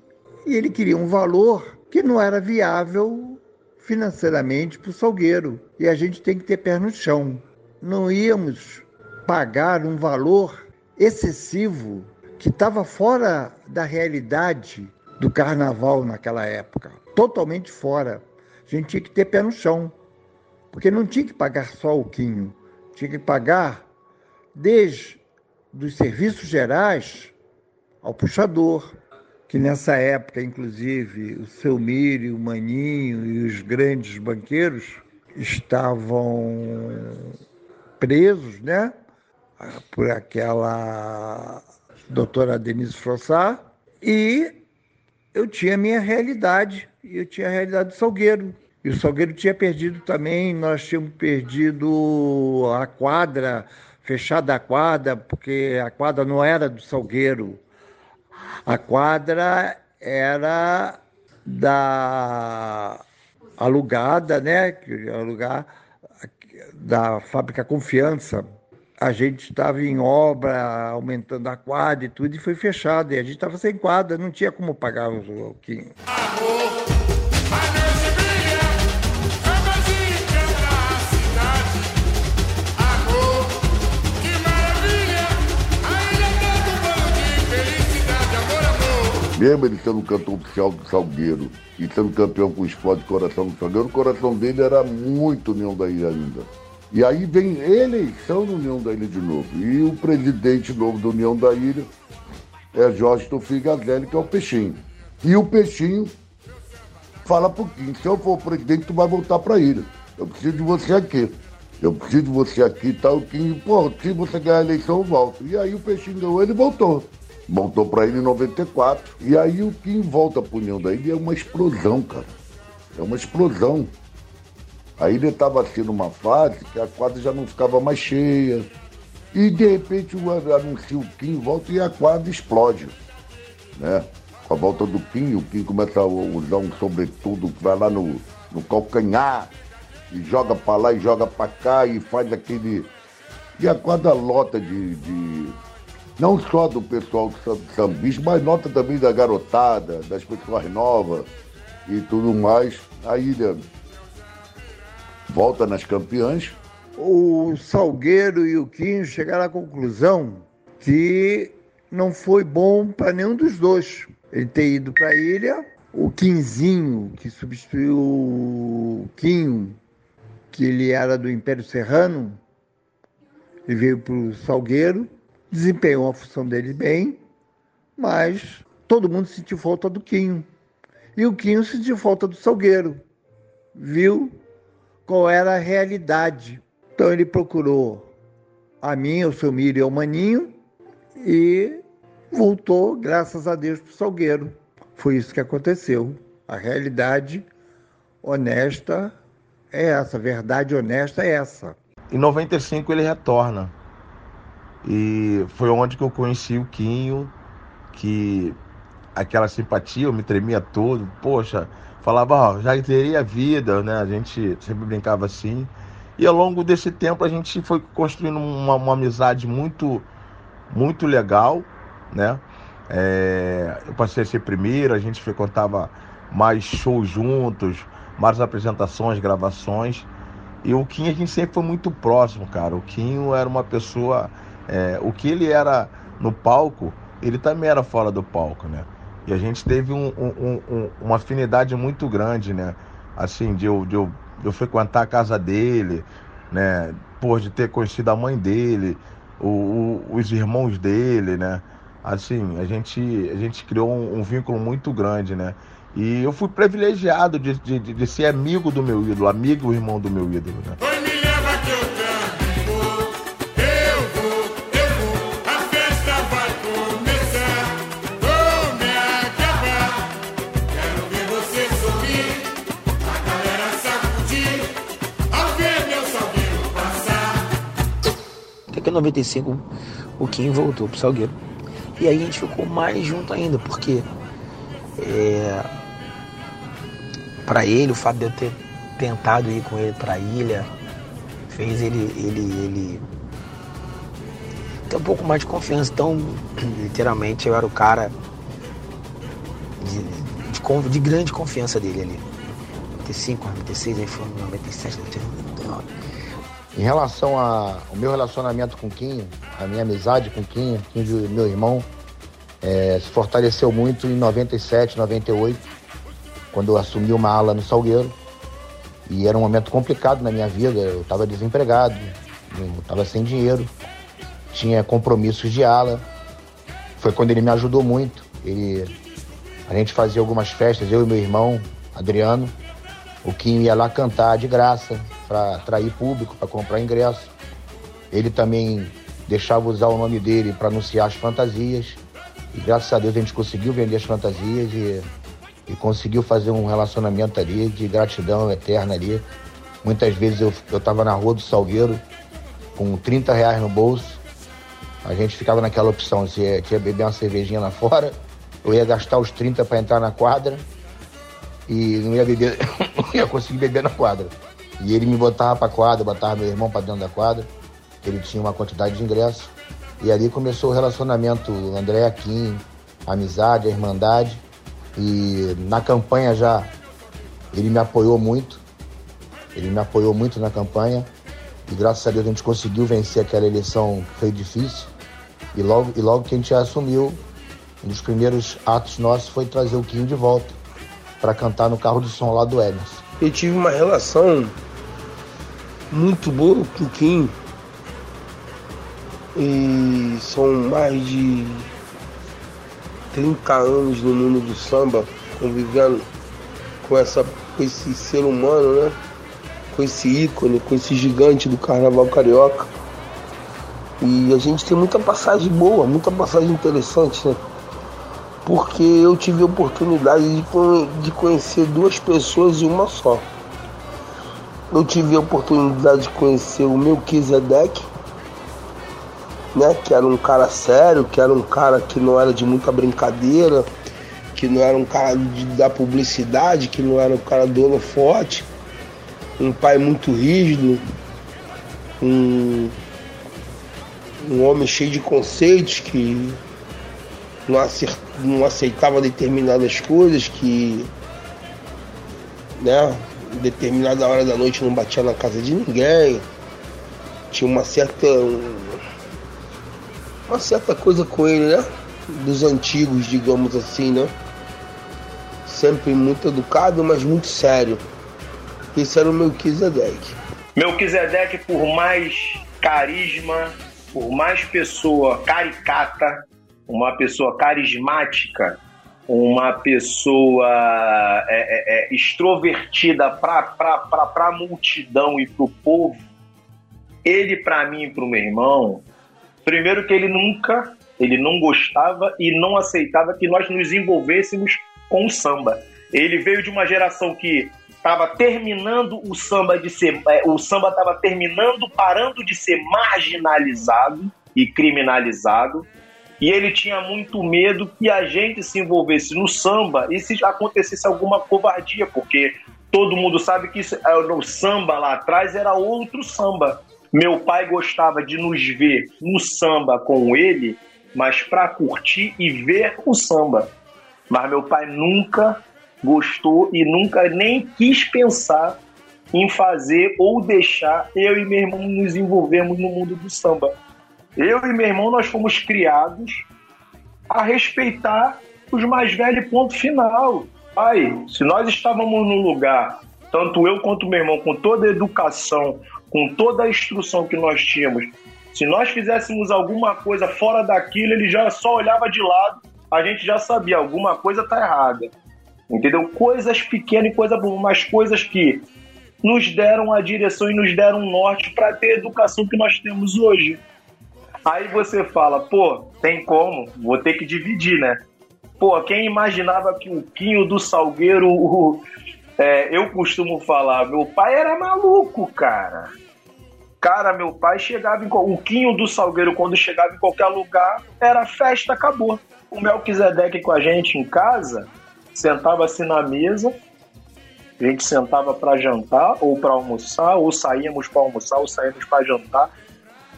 e ele queria um valor que não era viável financeiramente para o Salgueiro. E a gente tem que ter pé no chão. Não íamos pagar um valor excessivo que estava fora da realidade do carnaval naquela época. Totalmente fora. A gente tinha que ter pé no chão. Porque não tinha que pagar só o quinho. Tinha que pagar desde dos serviços gerais ao puxador, que nessa época, inclusive, o seu Mírio, o Maninho e os grandes banqueiros estavam presos, né? Por aquela doutora Denise Frossard, e eu tinha minha realidade, e eu tinha a realidade do Salgueiro. E o Salgueiro tinha perdido também, nós tínhamos perdido a quadra, fechada a quadra, porque a quadra não era do Salgueiro, a quadra era da alugada, né? Alugar da fábrica Confiança. A gente estava em obra, aumentando a quadra e tudo, e foi fechado. E a gente estava sem quadra, não tinha como pagar o, o Mesmo ele sendo cantor oficial do Salgueiro e sendo campeão com o esporte coração do Salgueiro, o coração dele era muito União da Ilha ainda. E aí vem eleição no União da Ilha de novo. E o presidente novo da União da Ilha é Jorge Tofi Gazelli, que é o Peixinho. E o Peixinho fala pro Kim, se eu for presidente, tu vai voltar pra ilha. Eu preciso de você aqui. Eu preciso de você aqui e tá? tal. O Kim, pô, se você ganhar a eleição, eu volto. E aí o Peixinho ganhou, ele voltou voltou para ele em 94. E aí o que volta para União da Ilha é uma explosão, cara. É uma explosão. A ilha estava assim numa fase que a quadra já não ficava mais cheia. E de repente o anuncia o Kim volta e a quadra explode. Né? Com a volta do Kim, o Kim começa a usar um sobretudo que vai lá no, no calcanhar e joga para lá e joga para cá e faz aquele. E a quadra lota de, de não só do pessoal do sambismo, mas nota também da garotada, das pessoas novas e tudo mais. A ilha volta nas campeãs. O Salgueiro e o Quinho chegaram à conclusão que não foi bom para nenhum dos dois. Ele ter ido para a ilha, o Quinzinho, que substituiu o Quinho, que ele era do Império Serrano, ele veio para o Salgueiro desempenhou a função dele bem, mas todo mundo sentiu falta do Quinho. E o Quinho sentiu falta do Salgueiro. Viu qual era a realidade. Então ele procurou a mim, o seu Miro e o Maninho e voltou, graças a Deus, para o Salgueiro. Foi isso que aconteceu. A realidade honesta é essa, a verdade honesta é essa. Em 95 ele retorna e foi onde que eu conheci o Quinho, que aquela simpatia, eu me tremia todo, poxa, falava, ó, já teria vida, né? A gente sempre brincava assim. E ao longo desse tempo a gente foi construindo uma, uma amizade muito, muito legal, né? É, eu passei a ser primeiro, a gente frequentava mais shows juntos, mais apresentações, gravações. E o Quinho a gente sempre foi muito próximo, cara. O Quinho era uma pessoa é, o que ele era no palco, ele também era fora do palco, né? E a gente teve um, um, um, uma afinidade muito grande, né? Assim, de eu, de, eu, de eu frequentar a casa dele, né? Por de ter conhecido a mãe dele. o, o, os irmãos dele, né? Assim, a gente, a gente criou um, vínculo muito grande, né? E eu fui privilegiado de, de, de ser amigo do meu ídolo, amigo e irmão do meu ídolo, né? Até que em 95 o Kim voltou pro Salgueiro. E aí a gente ficou mais junto ainda, porque é, para ele, o fato de eu ter tentado ir com ele para a ilha fez ele, ele, ele ter um pouco mais de confiança. Então, literalmente, eu era o cara de, de, de grande confiança dele ali. 95, 96, aí foi 97, 99. Em relação ao meu relacionamento com Quinho, a minha amizade com Quinho, Quinho meu irmão, é, se fortaleceu muito em 97, 98, quando eu assumi uma ala no Salgueiro. E era um momento complicado na minha vida, eu estava desempregado, estava sem dinheiro, tinha compromissos de ala. Foi quando ele me ajudou muito. Ele, a gente fazia algumas festas, eu e meu irmão, Adriano. O Kim ia lá cantar de graça, para atrair público, para comprar ingresso. Ele também deixava usar o nome dele para anunciar as fantasias. E graças a Deus a gente conseguiu vender as fantasias e, e conseguiu fazer um relacionamento ali de gratidão eterna ali. Muitas vezes eu, eu tava na rua do Salgueiro com 30 reais no bolso. A gente ficava naquela opção, se ia, ia beber uma cervejinha lá fora, eu ia gastar os 30 para entrar na quadra e não ia beber, não ia conseguir beber na quadra. E ele me botava para quadra, botava meu irmão para dentro da quadra, que ele tinha uma quantidade de ingressos. E ali começou o relacionamento André Kim, a amizade, a irmandade. E na campanha já ele me apoiou muito. Ele me apoiou muito na campanha. E graças a Deus a gente conseguiu vencer aquela eleição que foi difícil. E logo, e logo que a gente assumiu, um dos primeiros atos nossos foi trazer o Kim de volta para cantar no carro de som lá do Emerson. Eu tive uma relação muito boa o Kim. E são mais de 30 anos no mundo do samba, convivendo com, essa, com esse ser humano, né? Com esse ícone, com esse gigante do carnaval carioca. E a gente tem muita passagem boa, muita passagem interessante, né? Porque eu tive a oportunidade de, de conhecer duas pessoas em uma só. Eu tive a oportunidade de conhecer o meu Melquisedeque, né? Que era um cara sério, que era um cara que não era de muita brincadeira, que não era um cara de, da publicidade, que não era um cara do forte, um pai muito rígido, um, um homem cheio de conceitos que não, não aceitava determinadas coisas, que né, determinada hora da noite não batia na casa de ninguém. Tinha uma certa uma certa coisa com ele, né? Dos antigos, digamos assim, né? Sempre muito educado, mas muito sério. Esse era o Melquisedeque. Melquisedeque, por mais carisma, por mais pessoa caricata, uma pessoa carismática, uma pessoa é, é, é extrovertida para a multidão e para o povo, ele, para mim e para o meu irmão, primeiro que ele nunca, ele não gostava e não aceitava que nós nos envolvêssemos com o samba. Ele veio de uma geração que estava terminando o samba de ser, é, o samba estava terminando, parando de ser marginalizado e criminalizado e ele tinha muito medo que a gente se envolvesse no samba e se acontecesse alguma covardia, porque todo mundo sabe que isso, no samba lá atrás era outro samba. Meu pai gostava de nos ver no samba com ele, mas para curtir e ver o samba. Mas meu pai nunca gostou e nunca nem quis pensar em fazer ou deixar eu e meu irmão nos envolvermos no mundo do samba. Eu e meu irmão, nós fomos criados a respeitar os mais velhos, ponto final. Pai, se nós estávamos no lugar, tanto eu quanto meu irmão, com toda a educação, com toda a instrução que nós tínhamos, Se nós fizéssemos alguma coisa fora daquilo, ele já só olhava de lado, a gente já sabia, alguma coisa tá errada. Entendeu? Coisas pequenas e coisas boas, mas coisas que nos deram a direção e nos deram um norte para ter a educação que nós temos hoje. Aí você fala, pô, tem como, vou ter que dividir, né? Pô, quem imaginava que o Quinho do Salgueiro, o, é, eu costumo falar, meu pai era maluco, cara. Cara, meu pai chegava em. O Quinho do Salgueiro, quando chegava em qualquer lugar, era festa, acabou. O Melquisedeque com a gente em casa, sentava assim na mesa, a gente sentava para jantar ou para almoçar, ou saíamos para almoçar, ou saíamos para jantar.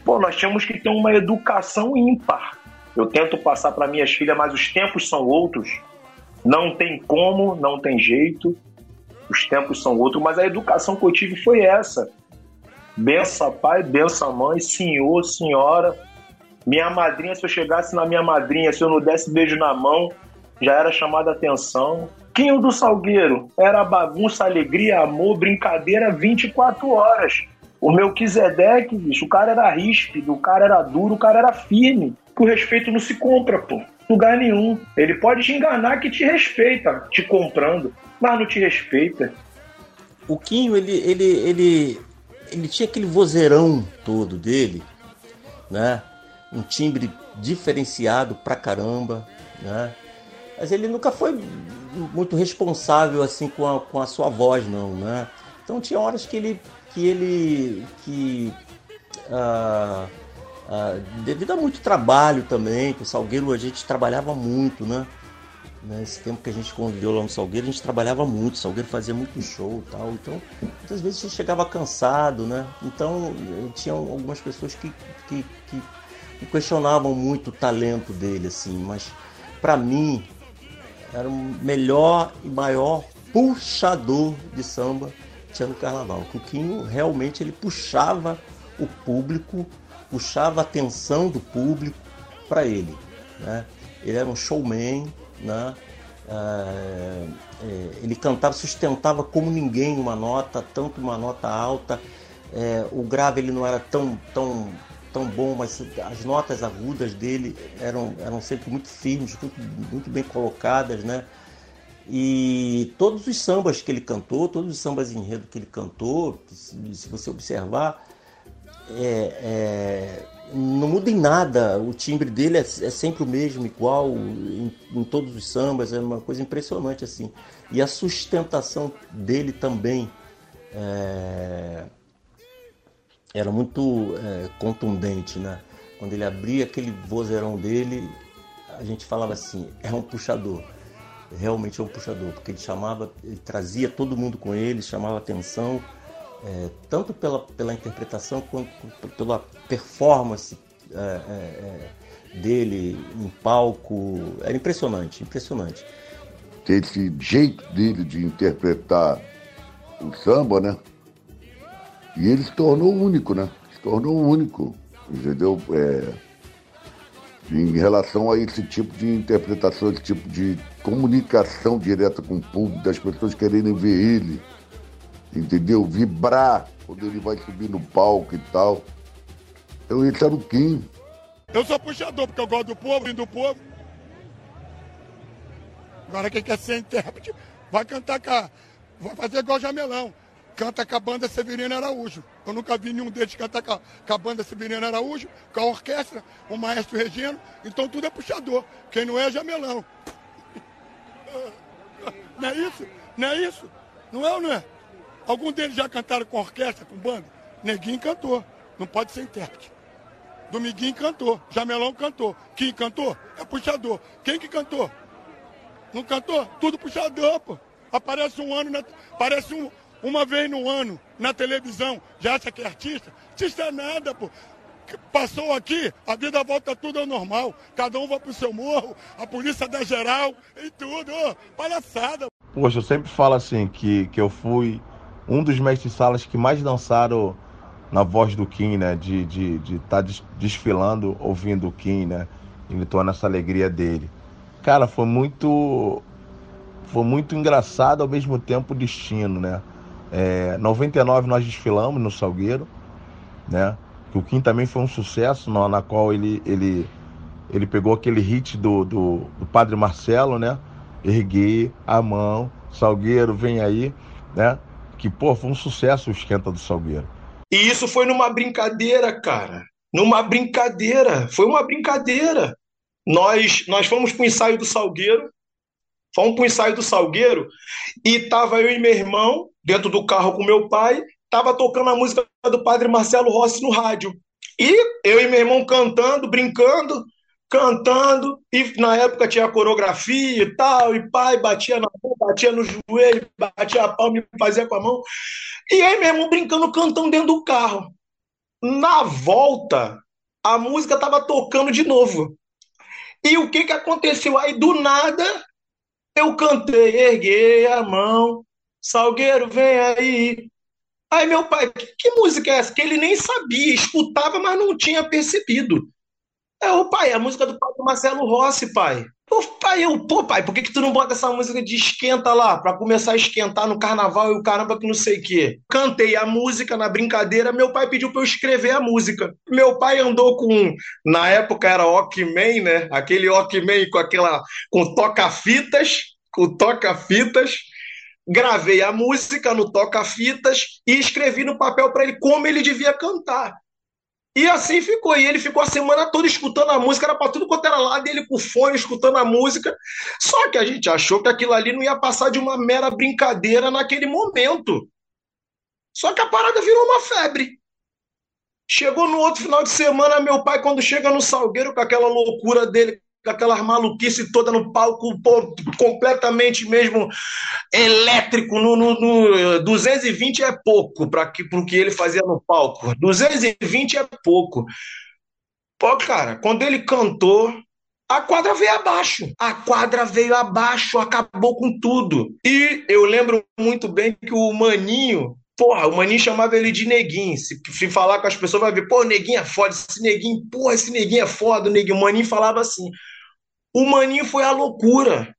Pô, nós tínhamos que ter uma educação ímpar. Eu tento passar para minhas filhas, mas os tempos são outros. Não tem como, não tem jeito. Os tempos são outros, mas a educação que eu tive foi essa. Bença pai, bença mãe, senhor, senhora. Minha madrinha, se eu chegasse na minha madrinha, se eu não desse beijo na mão, já era chamada atenção. Quinho do Salgueiro era bagunça, alegria, amor, brincadeira 24 horas. O meu bicho, o cara era ríspido, o cara era duro, o cara era firme. O respeito não se compra, pô. Lugar nenhum. Ele pode te enganar que te respeita, te comprando, mas não te respeita. O Quinho, ele, ele, ele, ele tinha aquele vozeirão todo dele, né? Um timbre diferenciado pra caramba, né? Mas ele nunca foi muito responsável assim com a, com a sua voz, não, né? Então tinha horas que ele que ele que ah, ah, devido a muito trabalho também, que o Salgueiro a gente trabalhava muito, né? Nesse tempo que a gente conviveu lá no Salgueiro, a gente trabalhava muito, o Salgueiro fazia muito show e tal. Então, muitas vezes a gente chegava cansado, né? Então, tinha algumas pessoas que, que, que, que questionavam muito o talento dele, assim. Mas, para mim, era o melhor e maior puxador de samba tinha no carnaval. O Cuquinho realmente ele puxava o público, puxava a atenção do público para ele. Né? Ele era um showman, né? É, é, ele cantava, sustentava como ninguém uma nota, tanto uma nota alta. É, o grave ele não era tão, tão tão bom, mas as notas agudas dele eram, eram sempre muito firmes, muito, muito bem colocadas, né? E todos os sambas que ele cantou, todos os sambas enredo que ele cantou, se você observar, é, é, não muda em nada. O timbre dele é, é sempre o mesmo, igual em, em, todos os sambas, é uma coisa impressionante assim. E a sustentação dele também. É, era muito é, contundente, né? Quando ele abria aquele vozeirão dele, a gente falava assim, é um puxador. Realmente é um puxador, porque ele chamava, ele trazia todo mundo com ele, chamava atenção, é, tanto pela, pela interpretação quanto pela performance é, é, é, dele em palco. Era impressionante, impressionante. Esse jeito dele de interpretar o samba, né? E ele se tornou único, né? Se tornou único, entendeu? É, em relação a esse tipo de interpretação, esse tipo de comunicação direta com o público, das pessoas quererem ver ele, entendeu? Vibrar quando ele vai subir no palco e tal. Então esse era o Kim. Eu sou puxador porque eu gosto do povo e do povo. Agora quem quer ser intérprete vai cantar cá, vai fazer igual Jamelão canta com a banda Severino Araújo. Eu nunca vi nenhum deles cantar com a, banda Severino Araújo, com a orquestra, o maestro Regino. Então tudo é puxador. Quem não é, é jamelão. Não é isso? Não é isso? Não é ou não é? Algum deles já cantaram com orquestra, com banda? Neguinho cantou. Não pode ser intérprete. Dominguinho cantou. Jamelão cantou. Quem cantou? É puxador. Quem que cantou? Não cantou? Tudo puxador, pô. Aparece um ano, na... parece um, uma vez no ano na televisão, já acha que é artista? Artista é nada, pô. Passou aqui, a vida volta tudo ao normal. Cada um vai pro seu morro, a polícia dá geral e tudo. Oh, palhaçada. Poxa, eu sempre falo assim que, que eu fui um dos mestres salas que mais dançaram na voz do Kim, né? De estar de, de tá desfilando ouvindo o Kim, né? Ele torna essa alegria dele. Cara, foi muito. Foi muito engraçado ao mesmo tempo destino, né? É, 99 nós desfilamos no Salgueiro, né? que o Kim também foi um sucesso, na, na qual ele, ele, ele pegou aquele hit do, do, do Padre Marcelo, né? Erguei a mão, Salgueiro, vem aí, né? Que, pô, foi um sucesso o Esquenta do Salgueiro. E isso foi numa brincadeira, cara. Numa brincadeira. Foi uma brincadeira. Nós, nós fomos para o ensaio do Salgueiro, fomos para o ensaio do Salgueiro, e tava eu e meu irmão dentro do carro com meu pai, tava tocando a música do Padre Marcelo Rossi no rádio. E eu e meu irmão cantando, brincando, cantando, e na época tinha coreografia e tal, e pai batia na mão, batia no joelho, batia a palma e fazia com a mão. E aí meu irmão brincando, cantando dentro do carro. Na volta, a música tava tocando de novo. E o que que aconteceu? Aí do nada eu cantei, erguei a mão, Salgueiro vem aí. Aí meu pai, que, que música é essa? Que ele nem sabia, escutava, mas não tinha percebido. É, o pai, a música do pai Marcelo Rossi, pai. Pô, pai, eu, pô, pai, por que, que tu não bota essa música de esquenta lá, pra começar a esquentar no carnaval e o caramba que não sei o quê? Cantei a música na brincadeira, meu pai pediu pra eu escrever a música. Meu pai andou com, na época era Walkman, né? Aquele Walkman com aquela, com toca-fitas, com toca-fitas. Gravei a música no toca-fitas e escrevi no papel para ele como ele devia cantar. E assim ficou. E ele ficou a semana toda escutando a música, era para tudo quanto era lado, ele com fone, escutando a música. Só que a gente achou que aquilo ali não ia passar de uma mera brincadeira naquele momento. Só que a parada virou uma febre. Chegou no outro final de semana, meu pai, quando chega no Salgueiro, com aquela loucura dele, com aquela maluquice toda no palco, pô, completamente mesmo elétrico. No, no, no 220 é pouco para o que ele fazia no palco. 220 é pouco. Pô, cara, quando ele cantou, a quadra veio abaixo. A quadra veio abaixo, acabou com tudo. E eu lembro muito bem que o Maninho, Porra, o Maninho chamava ele de neguinho. Se, se falar com as pessoas, vai ver, pô, neguinho é foda, esse neguinho, porra, esse neguinho é foda, o neguinho. O Maninho falava assim. O Maninho foi a loucura.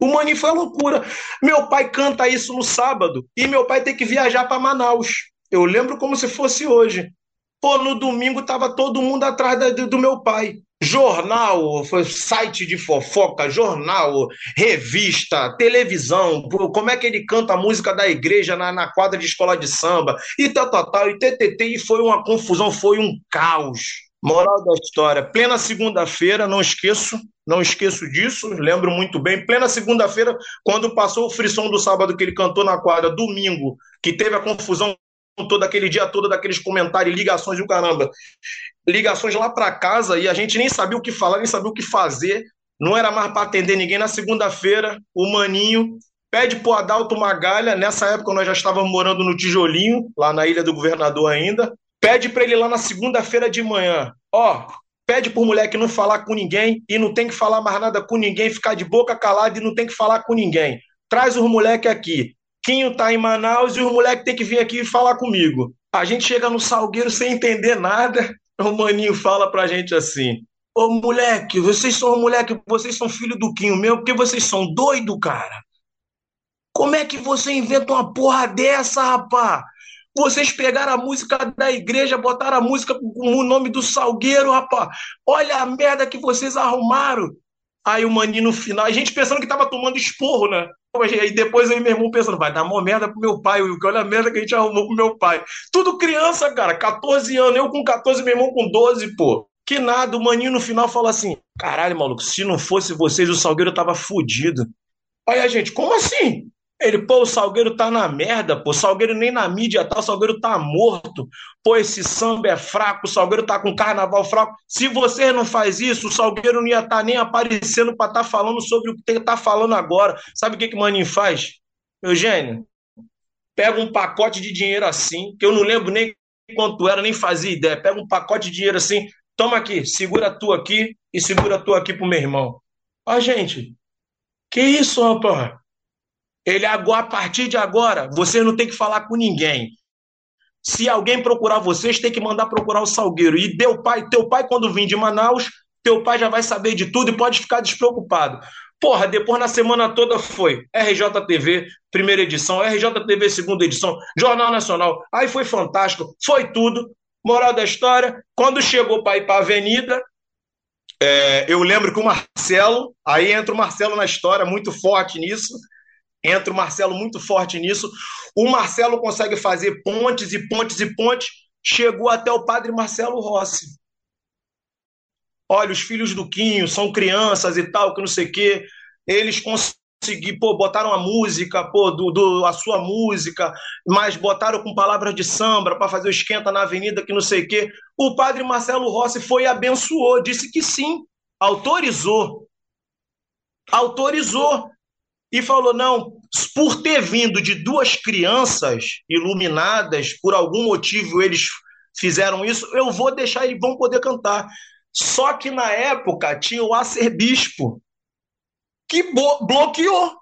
O Maninho foi a loucura. Meu pai canta isso no sábado e meu pai tem que viajar para Manaus. Eu lembro como se fosse hoje. Pô, no domingo tava todo mundo atrás da, do meu pai. Jornal, site de fofoca, jornal, revista, televisão, como é que ele canta a música da igreja na, na quadra de escola de samba, e tal, tal, tal, e TTT, e foi uma confusão, foi um caos. Moral da história, plena segunda-feira, não esqueço, não esqueço disso, lembro muito bem. Plena segunda-feira, quando passou o frisson do sábado que ele cantou na quadra, domingo, que teve a confusão todo aquele dia todo daqueles comentários, ligações e o caramba. Ligações lá para casa e a gente nem sabia o que falar, nem sabia o que fazer. Não era mais para atender ninguém. Na segunda-feira, o Maninho pede pro Adalto Magalha, nessa época nós já estávamos morando no Tijolinho, lá na Ilha do Governador ainda. Pede para ele lá na segunda-feira de manhã, ó, pede por mulher que não falar com ninguém e não tem que falar mais nada com ninguém, ficar de boca calada e não tem que falar com ninguém. Traz os moleques aqui. Quinho tá em Manaus e os moleques tem que vir aqui e falar comigo. A gente chega no Salgueiro sem entender nada. O maninho fala pra gente assim: Ô moleque, vocês são moleque, vocês são filho do Quinho mesmo, porque vocês são doido, cara. Como é que você inventa uma porra dessa, rapá? Vocês pegaram a música da igreja, botaram a música com o nome do Salgueiro, rapaz. Olha a merda que vocês arrumaram. Aí o maninho no final, a gente pensando que tava tomando esporro, né? Aí depois aí meu irmão pensando, vai dar uma merda pro meu pai, olha a merda que a gente arrumou pro meu pai. Tudo criança, cara, 14 anos, eu com 14, meu irmão com 12, pô. Que nada, o maninho no final fala assim: caralho, maluco, se não fosse vocês, o Salgueiro tava fudido. Aí a gente, como assim? Ele, pô, o Salgueiro tá na merda, pô, o Salgueiro nem na mídia tá, o Salgueiro tá morto. Pô, esse samba é fraco, o Salgueiro tá com carnaval fraco. Se você não faz isso, o Salgueiro não ia estar tá nem aparecendo para estar tá falando sobre o que tá falando agora. Sabe o que que Maninho faz? Eugênio, pega um pacote de dinheiro assim, que eu não lembro nem quanto era, nem fazia ideia. Pega um pacote de dinheiro assim, toma aqui, segura tu aqui e segura tu aqui pro meu irmão. Ó, gente, que isso, rapaz? Ele agora, a partir de agora, você não tem que falar com ninguém. Se alguém procurar vocês, tem que mandar procurar o Salgueiro. E teu pai, teu pai quando vir de Manaus, teu pai já vai saber de tudo e pode ficar despreocupado. Porra, depois na semana toda foi RJTV, primeira edição, RJTV, segunda edição, Jornal Nacional. Aí foi fantástico, foi tudo. Moral da história, quando chegou para ir para a avenida, é, eu lembro que o Marcelo, aí entra o Marcelo na história, muito forte nisso, entra o Marcelo muito forte nisso. O Marcelo consegue fazer pontes e pontes e pontes, chegou até o padre Marcelo Rossi. Olha, os filhos do Quinho são crianças e tal, que não sei o quê. Eles conseguiram, pô, botaram a música, pô, do, do, a sua música, mas botaram com palavras de samba para fazer o esquenta na avenida, que não sei o quê. O padre Marcelo Rossi foi e abençoou, disse que sim, autorizou. Autorizou. E falou: não, por ter vindo de duas crianças iluminadas, por algum motivo eles fizeram isso, eu vou deixar eles vão poder cantar. Só que na época tinha o arcebispo que bloqueou.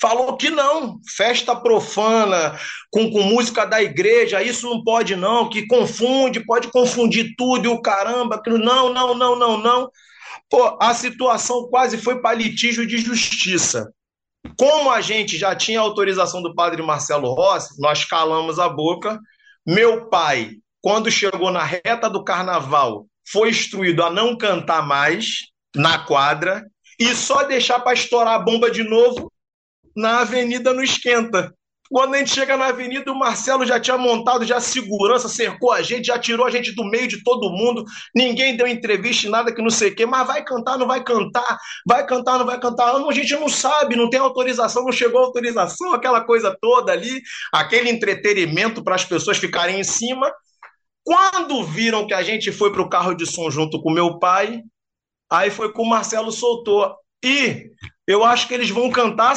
Falou que não, festa profana com, com música da igreja, isso não pode não, que confunde, pode confundir tudo e o caramba, que não, não, não, não, não. Pô, a situação quase foi para litígio de justiça. Como a gente já tinha autorização do padre Marcelo Rossi, nós calamos a boca. Meu pai, quando chegou na reta do carnaval, foi instruído a não cantar mais na quadra e só deixar para estourar a bomba de novo na avenida no esquenta. Quando a gente chega na avenida, o Marcelo já tinha montado já segurança, cercou a gente, já tirou a gente do meio de todo mundo. Ninguém deu entrevista, nada que não sei o quê. Mas vai cantar, não vai cantar? Vai cantar, não vai cantar? Não, a gente não sabe, não tem autorização, não chegou autorização, aquela coisa toda ali, aquele entretenimento para as pessoas ficarem em cima. Quando viram que a gente foi para o carro de som junto com meu pai, aí foi com o Marcelo soltou. E eu acho que eles vão cantar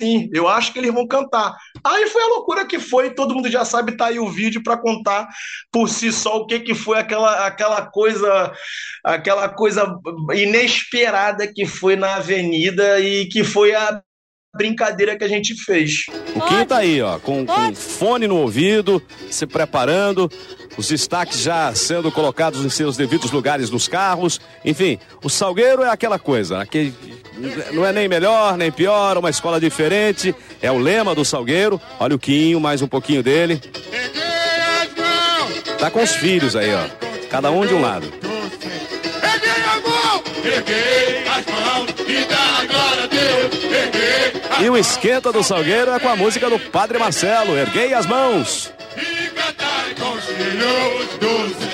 sim. Eu acho que eles vão cantar. Aí foi a loucura que foi, todo mundo já sabe, tá aí o vídeo para contar por si só o que, que foi aquela, aquela coisa, aquela coisa inesperada que foi na avenida e que foi a brincadeira que a gente fez. O Kim tá aí, ó, com, com fone no ouvido, se preparando, os destaques já sendo colocados em seus devidos lugares nos carros. Enfim, o Salgueiro é aquela coisa, que não é nem melhor nem pior, uma escola diferente. É o lema do Salgueiro. Olha o Quinho, mais um pouquinho dele. Tá com os filhos aí, ó. Cada um de um lado. E o esquenta do Salgueiro é com a música do Padre Marcelo. Erguei as mãos com os filhos do céu.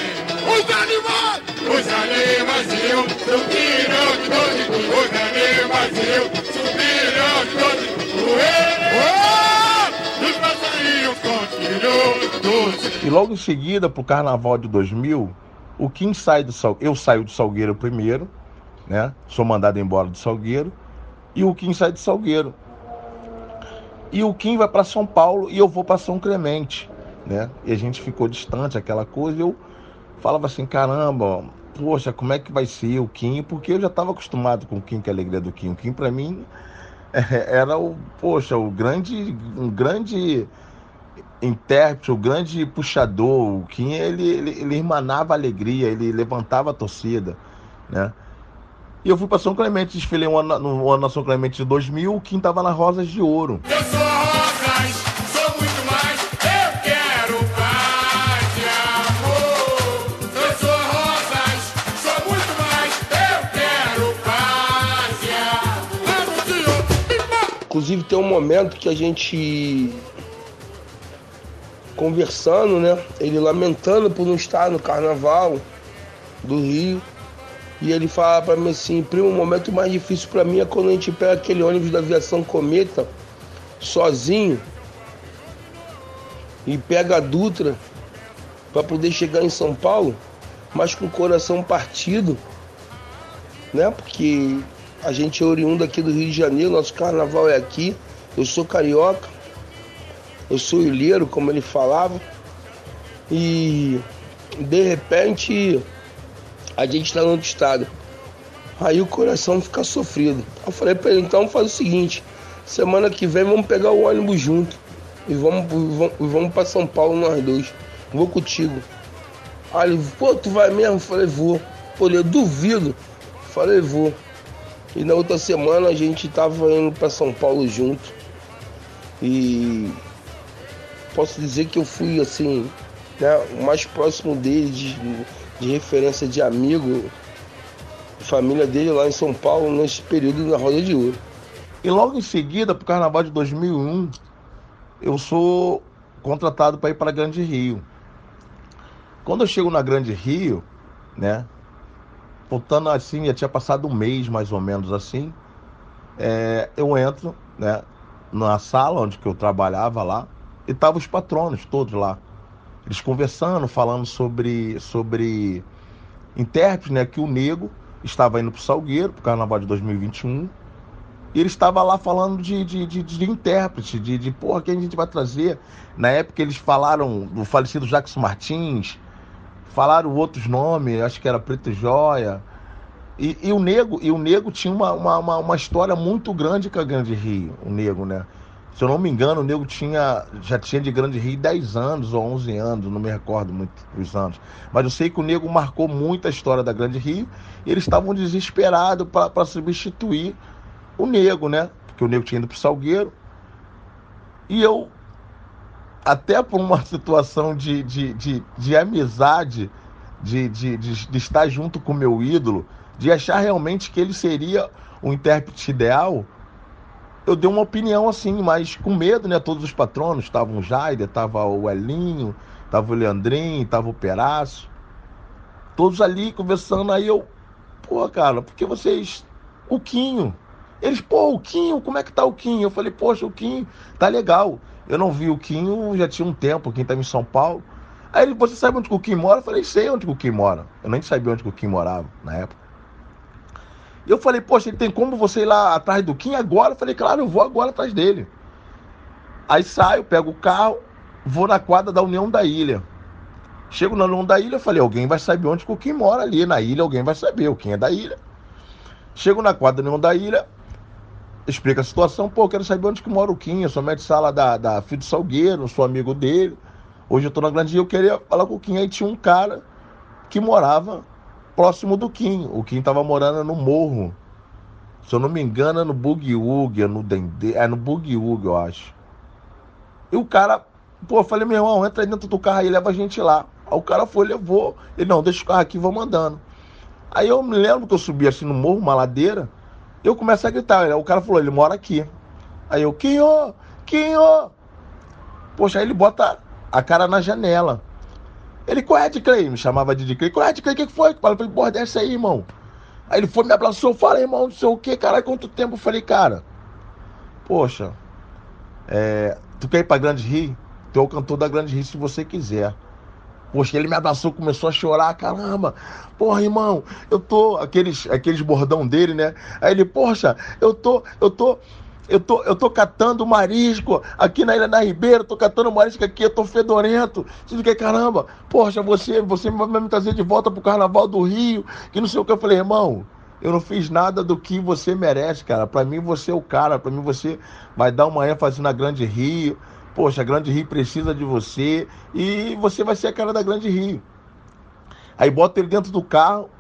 Os animais, os animaizinhos subiram de doze, os animaizinhos subiram de doze. Os passarinhos. E logo em seguida, pro carnaval de 2000, o Kim sai do Salgueiro, eu saio do Salgueiro primeiro, né? Sou mandado embora do Salgueiro. E o Kim sai de Salgueiro. E o Kim vai para São Paulo e eu vou para São Clemente né? E a gente ficou distante, aquela coisa, e eu falava assim, caramba, poxa, como é que vai ser o Kim? Porque eu já estava acostumado com o Kim, que é a alegria do Kim. O Kim, para mim, era o, poxa, o grande, um grande intérprete, o grande puxador. O Kim, ele, ele, ele emanava alegria, ele levantava a torcida, né? E eu fui para São Clemente, desfilei um ano, no ano na São Clemente de 2000, o Kim estava nas Rosas de Ouro. Eu sou Inclusive tem um momento que a gente conversando, né? Ele lamentando por não estar no carnaval do Rio. E ele fala para mim assim, primo, o momento mais difícil para mim é quando a gente pega aquele ônibus da aviação Cometa sozinho e pega a Dutra para poder chegar em São Paulo, mas com o coração partido, né? Porque a gente é oriundo aqui do Rio de Janeiro, nosso carnaval é aqui. Eu sou carioca, eu sou ilheiro, como ele falava. E de repente a gente está no outro estado. Aí o coração fica sofrido. Eu falei para ele, então faz o seguinte, semana que vem vamos pegar o ônibus junto. E vamos, vamos, vamos para São Paulo nós dois. Vou contigo. Aí ele, pô, tu vai mesmo? Eu falei, vou. Pô, eu duvido. Eu falei, vou. E na outra semana a gente tava indo para São Paulo junto. E posso dizer que eu fui assim né, o mais próximo dele de, de referência de amigo, família dele lá em São Paulo nesse período na Roda de Ouro. E logo em seguida, para o Carnaval de 2001, eu sou contratado para ir para Grande Rio. Quando eu chego na Grande Rio, né, voltando assim, já tinha passado um mês mais ou menos assim, é, eu entro, né, na sala onde que eu trabalhava lá, e estavam os patronos todos lá. Eles conversando, falando sobre, sobre intérpretes, né, que o Nego estava indo para o Salgueiro, para o Carnaval de 2021, e ele estava lá falando de, de, de, de intérprete, de, de porra, quem a gente vai trazer. Na época eles falaram do falecido Jackson Martins, falaram outros nomes, acho que era Preto Joia. E, e, o Nego, e o Nego tinha uma, uma, uma, história muito grande com a Grande Rio, o Nego, né? Se eu não me engano, o Nego tinha, já tinha de Grande Rio 10 anos ou 11 anos, não me recordo muito os anos. Mas eu sei que o Nego marcou muito a história da Grande Rio e eles estavam desesperados para substituir o Nego, né? Porque o Nego tinha ido pro Salgueiro. E eu, até por uma situação de, de, de, de amizade, de, de, de, de estar junto com o meu ídolo, de achar realmente que ele seria o intérprete ideal, eu dei uma opinião assim, mas com medo, né? Todos os patronos, estavam o Jaider, estava o Elinho, estava o Leandrinho, estava o Peraço, todos ali conversando, aí eu, pô, cara, porque vocês, o Quinho, eles, pô, o Quinho, como é que tá o Quinho? Eu falei, poxa, o Quinho tá legal. Eu não vi o Quinho, já tinha um tempo, quem estava em São Paulo. Aí ele, você sabe onde o Quinho mora? Eu falei, sei onde o Quinho mora. Eu nem sabia onde o Quinho morava na época. E eu falei, poxa, ele tem como você ir lá atrás do Quinho agora? Eu falei, claro, eu vou agora atrás dele. Aí saio, pego o carro, vou na quadra da União da Ilha. Chego na União da Ilha, eu falei, alguém vai saber onde o Quinho mora ali na ilha, alguém vai saber, o Quinho é da ilha. Chego na quadra da União da Ilha, explica a situação, pô, quero saber onde que mora o Kim, eu sou médico de sala da, da Filho Salgueiro, sou amigo dele. Hoje eu tô na Grande Rio, eu queria falar com o Kim, aí tinha um cara que morava próximo do Kim. O Kim tava morando no morro. Se eu não me engano, é no Bugiug, é no Dendê, é no Bugiug, eu acho. E o cara, pô, eu falei, meu irmão, entra dentro do carro aí, leva a gente lá. Aí o cara foi, levou. Ele, não, deixa o carro aqui, vou mandando. Aí eu me lembro que eu subi assim no morro, uma ladeira, eu começo a gritar. O cara falou, ele mora aqui. Aí eu, Quinho, Quinho. Poxa, aí ele bota a cara na janela. Ele, qual é de Clay? Me chamava de Clay. Qual é de Clay? O que foi? Eu falei, porra, desce aí, irmão. Aí ele foi, me abraçou, falei, irmão, não sei o que, caralho, quanto tempo? Eu falei, cara, poxa, é, tu quer ir pra Grande Rio? Tu é o cantor da Grande Rio se você quiser. Poxa, ele me abraçou, começou a chorar, caramba. Porra, irmão, eu tô. Aqueles, aqueles bordão dele, né? Aí ele, poxa, eu tô, eu tô. Eu tô, eu tô catando marisco aqui na Ilha da Ribeira, tô catando marisco aqui, eu tô fedorento. Você que caramba, poxa, você, você vai me trazer de volta pro Carnaval do Rio, que não sei o que. Eu falei, irmão, eu não fiz nada do que você merece, cara. Para mim você é o cara, para mim você vai dar uma ênfase na Grande Rio Poxa, a Grande Rio precisa de você e você vai ser a cara da Grande Rio. Aí boto ele dentro do carro,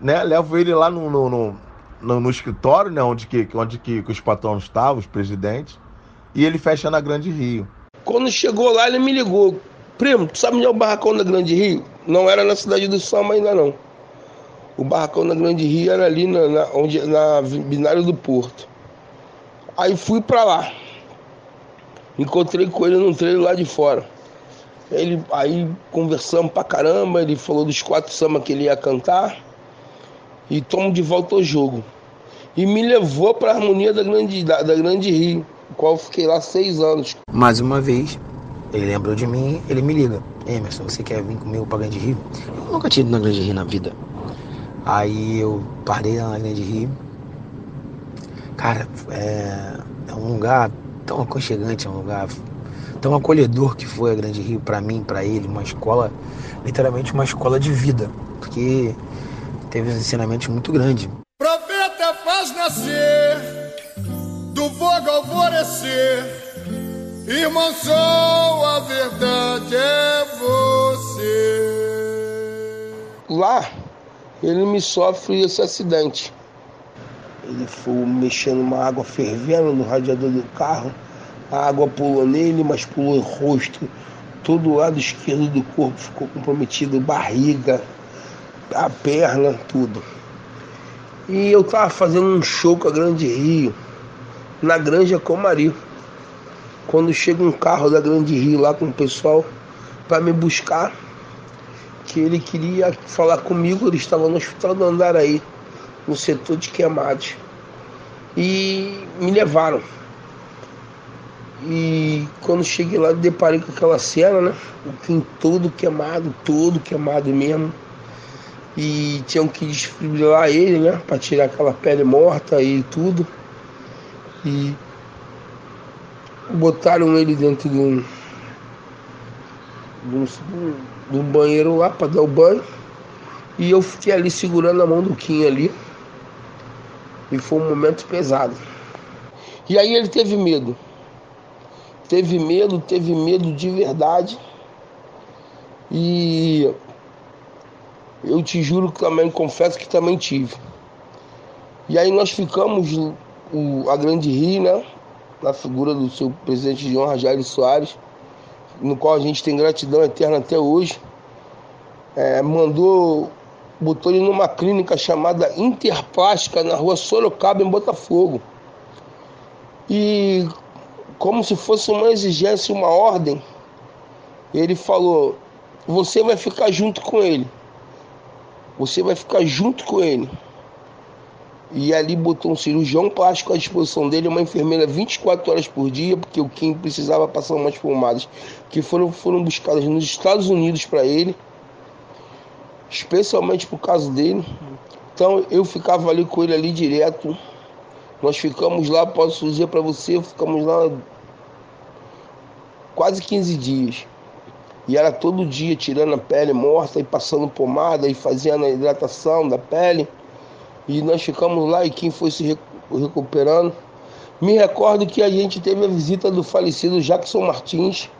né? Levo ele lá no, no, no, no, no escritório, né? Onde, que, onde que, que os patrões estavam, os presidentes, e ele fecha na Grande Rio. Quando chegou lá, ele me ligou. Primo, tu sabe onde é o barracão da Grande Rio? Não era na cidade do Samba ainda não. O barracão da Grande Rio era ali na, na, onde, na binário do Porto. Aí fui para lá. Encontrei com ele num treino lá de fora. Ele, aí conversamos pra caramba, ele falou dos quatro samba que ele ia cantar e tomo de volta ao jogo. E me levou pra harmonia da Grande, da, da grande Rio, qual fiquei lá seis anos. Mais uma vez, ele lembrou de mim, ele me liga. Emerson, você quer vir comigo pra Grande Rio? Eu nunca tinha ido na Grande Rio na vida. Aí eu parei lá na Grande Rio. Cara, é, é um lugar tão aconchegante, é um lugar tão acolhedor que foi a Grande Rio para mim, para ele, uma escola, literalmente uma escola de vida, porque teve uns ensinamentos muito grandes. Profeta faz nascer do fogo alvorecer, irmão sou a verdade é você. Lá ele me sofre esse acidente ele foi mexendo uma água fervendo no radiador do carro. A água pulou nele, mas pulou no rosto, todo o lado esquerdo do corpo ficou comprometido, barriga, a perna, tudo. E eu tava fazendo um show com a Grande Rio, na Granja Comari. Quando chega um carro da Grande Rio lá com o pessoal para me buscar, que ele queria falar comigo, ele estava no hospital do Andaraí, no setor de queimados. E me levaram. E quando cheguei lá, deparei com aquela cena, né? O Kim todo queimado, todo queimado mesmo. E tinham que desfibrilar ele, né? Pra tirar aquela pele morta e tudo. E botaram ele dentro de um, de um, de um banheiro lá para dar o banho. E eu fiquei ali segurando a mão do Kim ali. E foi um momento pesado. E aí ele teve medo. Teve medo, teve medo de verdade. E eu te juro que também confesso que também tive. E aí nós ficamos o, a Grande Rio, né? Na figura do seu presidente de honra, Jair Soares, no qual a gente tem gratidão eterna até hoje. É, mandou, botou ele numa clínica chamada Interplástica na rua Sorocaba, em Botafogo. E como se fosse uma exigência, uma ordem, ele falou: Você vai ficar junto com ele. Você vai ficar junto com ele. E ali botou um cirurgião plástico à disposição dele, uma enfermeira 24 horas por dia, porque o Kim precisava passar umas pomadas que foram, foram buscadas nos Estados Unidos para ele, especialmente por causa dele. Então eu ficava ali com ele ali direto. Nós ficamos lá, posso dizer para você, ficamos lá quase 15 dias. E era todo dia tirando a pele morta e passando pomada e fazendo a hidratação da pele. E nós ficamos lá e quem foi se recuperando. Me recordo que a gente teve a visita do falecido Jackson Martins.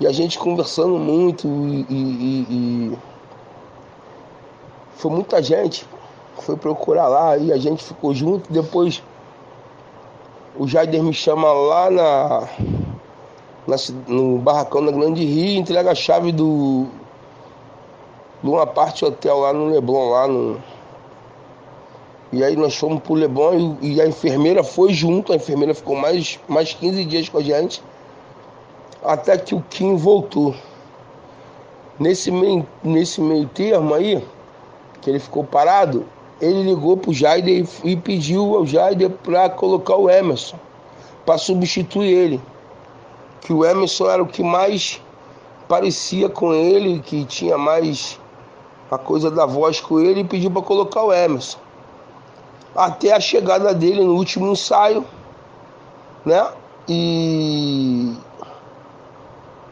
E a gente conversando muito e, e, e foi muita gente foi procurar lá e a gente ficou junto. Depois o Jaider me chama lá na na, no barracão da Grande Rio, entrega a chave do de uma parte hotel lá no Leblon, lá no. E aí nós fomos pro Leblon e, e, a enfermeira foi junto, a enfermeira ficou mais, mais 15 dias com a gente, até que o Kim voltou. Nesse meio, nesse meio termo aí, que ele ficou parado, ele ligou pro Jaider e, e pediu ao Jaider para colocar o Emerson, para substituir ele que o Emerson era o que mais parecia com ele, que tinha mais a coisa da voz com ele e pediu para colocar o Emerson. Até a chegada dele no último ensaio, né? E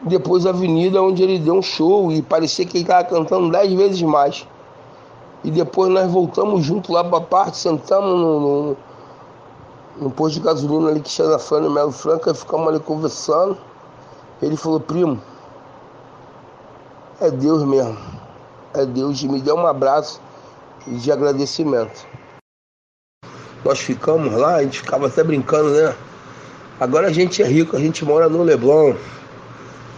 depois a avenida onde ele deu um show e parecia que ele estava cantando dez vezes mais. E depois nós voltamos junto lá para a parte, sentamos no, no no posto de gasolina ali que chama Fana Melo Franca, ficamos ali conversando. Ele falou, primo, é Deus mesmo. É Deus. Me deu um abraço de agradecimento. Nós ficamos lá, a gente ficava até brincando, né? Agora a gente é rico, a gente mora no Leblon.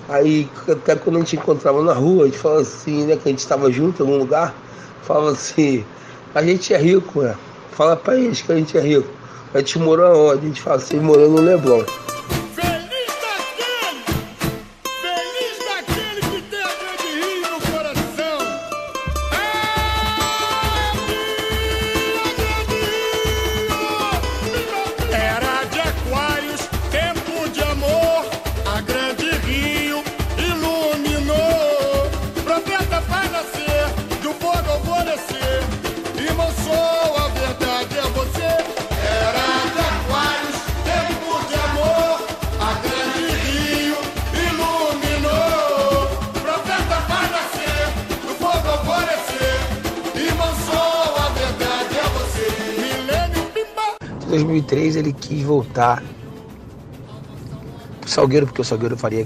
Aí até quando a gente encontrava na rua, a gente falava assim, né? Que a gente estava junto em algum lugar, falava assim, a gente é rico, né? Fala pra eles que a gente é rico. A gente morou aonde? A gente fala assim, morou no Leblon. Voltar pro Salgueiro, porque o Salgueiro faria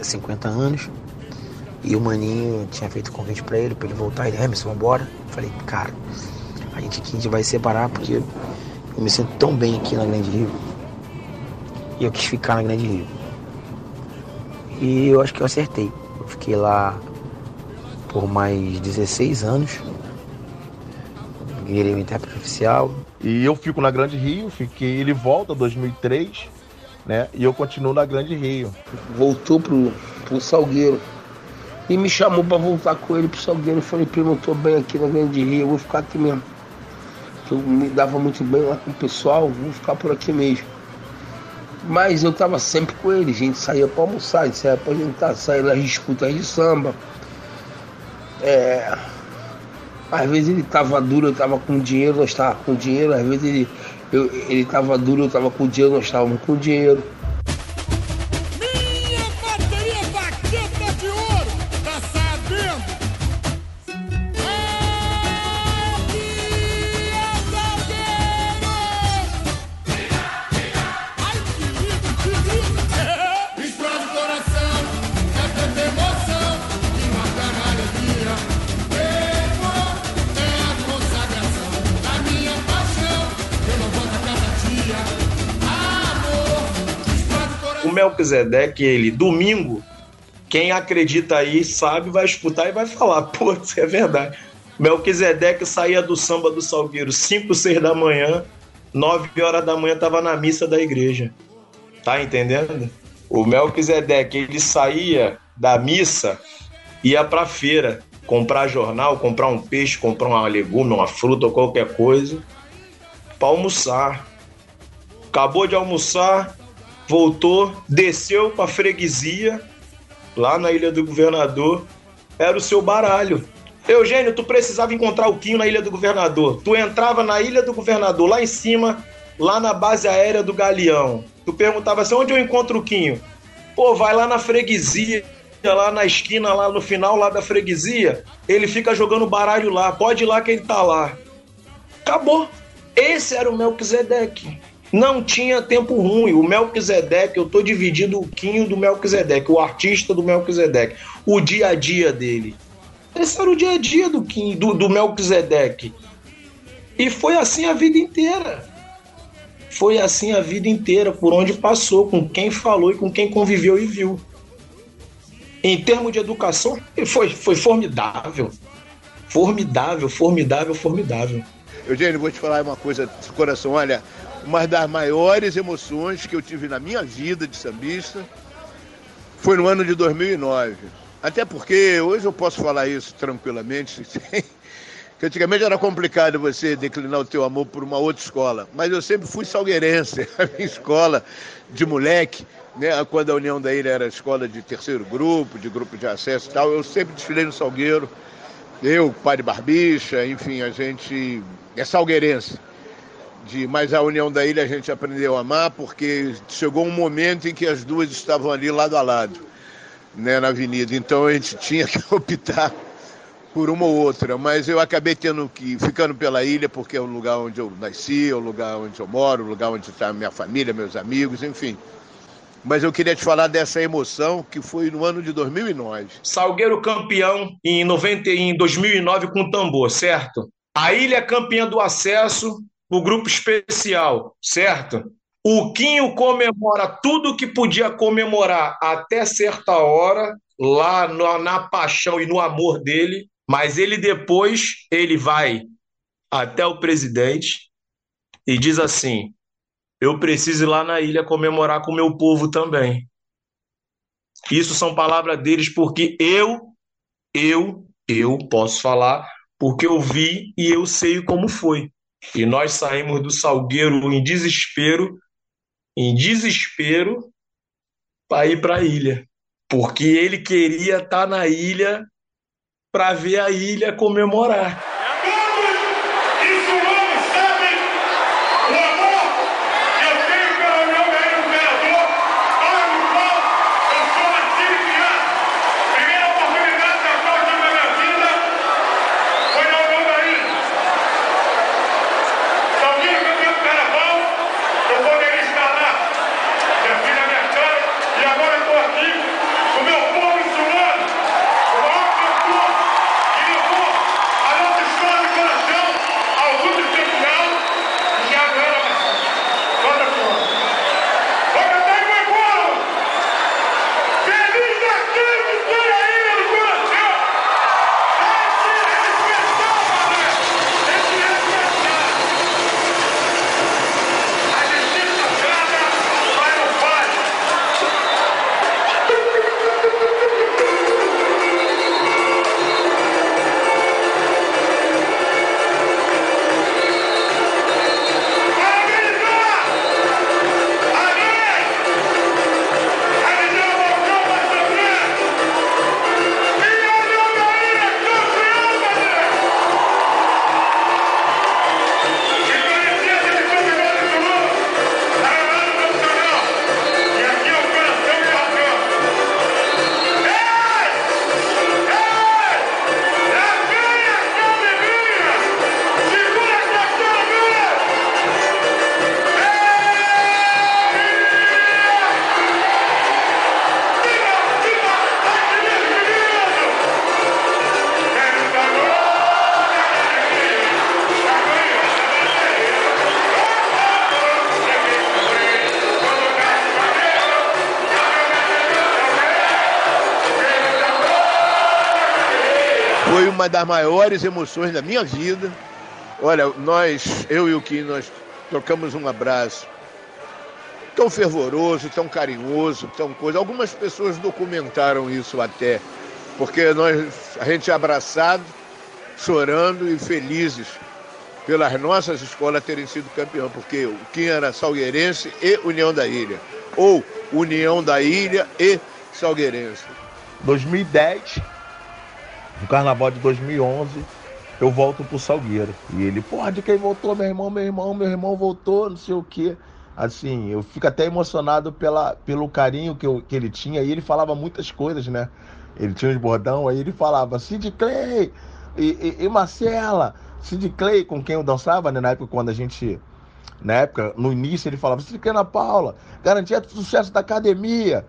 50 anos. E o Maninho tinha feito convite para ele, para ele voltar. Ele, Emerson, vambora. Falei, cara, a gente aqui a gente vai separar porque eu me sinto tão bem aqui na Grande Rio. E eu quis ficar na Grande Rio. E eu acho que eu acertei. Eu fiquei lá por mais 16 anos. Virei o intérprete oficial. E eu fico na Grande Rio, fiquei, ele volta 2003, né? E eu continuo na Grande Rio. Voltou pro, pro Salgueiro. E me chamou para voltar com ele pro Salgueiro. Eu falei, primo, eu tô bem aqui na Grande Rio, eu vou ficar aqui mesmo. Eu me dava muito bem lá com o pessoal, vou ficar por aqui mesmo. Mas eu tava sempre com ele, a gente saía para almoçar, saía pra jantar, saía nas disputas de samba. É, às vezes ele tava duro, eu tava com dinheiro, nós tava com dinheiro, às vezes ele, eu, ele tava duro, eu tava com dinheiro, nós estávamos com dinheiro. Melquisedeque, ele, domingo, quem acredita aí sabe, vai escutar e vai falar, isso é verdade. Melquisedeque saía do samba do Salgueiro 5, 6 da manhã, 9 horas da manhã tava na missa da igreja. Tá entendendo? O Melquisedeque, ele saía da missa, ia pra feira, comprar jornal, comprar um peixe, comprar uma legume, uma fruta ou qualquer coisa, para almoçar. Acabou de almoçar, voltou, desceu para freguesia, lá na Ilha do Governador, era o seu baralho. Eugênio, tu precisava encontrar o Quinho na Ilha do Governador. Tu entrava na Ilha do Governador, lá em cima, lá na base aérea do Galeão. Tu perguntava assim, onde eu encontro o Quinho? Pô, vai lá na freguesia, lá na esquina, lá no final lá da freguesia, ele fica jogando baralho lá, pode ir lá que ele tá lá. Acabou. Esse era o Melquisedeque não tinha tempo ruim. O Melquisedeque, eu tô dividindo o Quinho do Melquisedeque, o artista do Melquisedeque, o dia a dia dele. Esse era o dia a dia do, Quinho, do, do Melquisedeque. E foi assim a vida inteira. Foi assim a vida inteira, por onde passou, com quem falou e com quem conviveu e viu. Em termos de educação, foi, foi formidável. Formidável, formidável, formidável. Eugênio, vou te falar uma coisa do coração. Olha, uma das maiores emoções que eu tive na minha vida de sambista foi no ano de 2009. Até porque hoje eu posso falar isso tranquilamente, que antigamente era complicado você declinar o teu amor por uma outra escola, mas eu sempre fui salgueirense, a minha escola de moleque, né, quando a União da Ilha era escola de terceiro grupo, de grupo de acesso e tal, eu sempre desfilei no Salgueiro, eu, Padre Barbicha, enfim, a gente é salgueirense de mas a União da Ilha a gente aprendeu a amar porque chegou um momento em que as duas estavam ali lado a lado, né, na avenida. Então a gente tinha que optar por uma ou outra, mas eu acabei tendo que ficando pela ilha porque é o lugar onde eu nasci, é o lugar onde eu moro, o lugar onde está minha família, meus amigos, enfim. Mas eu queria te falar dessa emoção que foi no ano de 2009. Salgueiro campeão em, 90, em 2009 com tambor, certo? A ilha campeã do acesso o grupo especial, certo? O Quinho comemora tudo que podia comemorar até certa hora, lá no, na paixão e no amor dele, mas ele depois ele vai até o presidente e diz assim: Eu preciso ir lá na ilha comemorar com o meu povo também. Isso são palavras deles porque eu, eu, eu posso falar porque eu vi e eu sei como foi. E nós saímos do Salgueiro em desespero, em desespero, para ir para a ilha. Porque ele queria estar tá na ilha para ver a ilha comemorar. Uma das maiores emoções da minha vida. Olha, nós, eu e o Kim, nós trocamos um abraço tão fervoroso, tão carinhoso, tão coisa. Algumas pessoas documentaram isso até, porque nós, a gente é abraçado, chorando e felizes pelas nossas escolas terem sido campeão, porque o Kim era salgueirense e União da Ilha, ou União da Ilha e Salgueirense. 2010, no carnaval de 2011, eu volto pro Salgueiro. E ele, porra, de quem voltou? Meu irmão, meu irmão, meu irmão voltou, não sei o quê. Assim, eu fico até emocionado pela, pelo carinho que, eu, que ele tinha. E ele falava muitas coisas, né? Ele tinha uns bordão, aí ele falava, Sid Clay e, e, e Marcela, Sid Clay, com quem eu dançava, né? Na época, quando a gente. Na época, no início, ele falava, Sid Clay Ana Paula, garantia do sucesso da academia,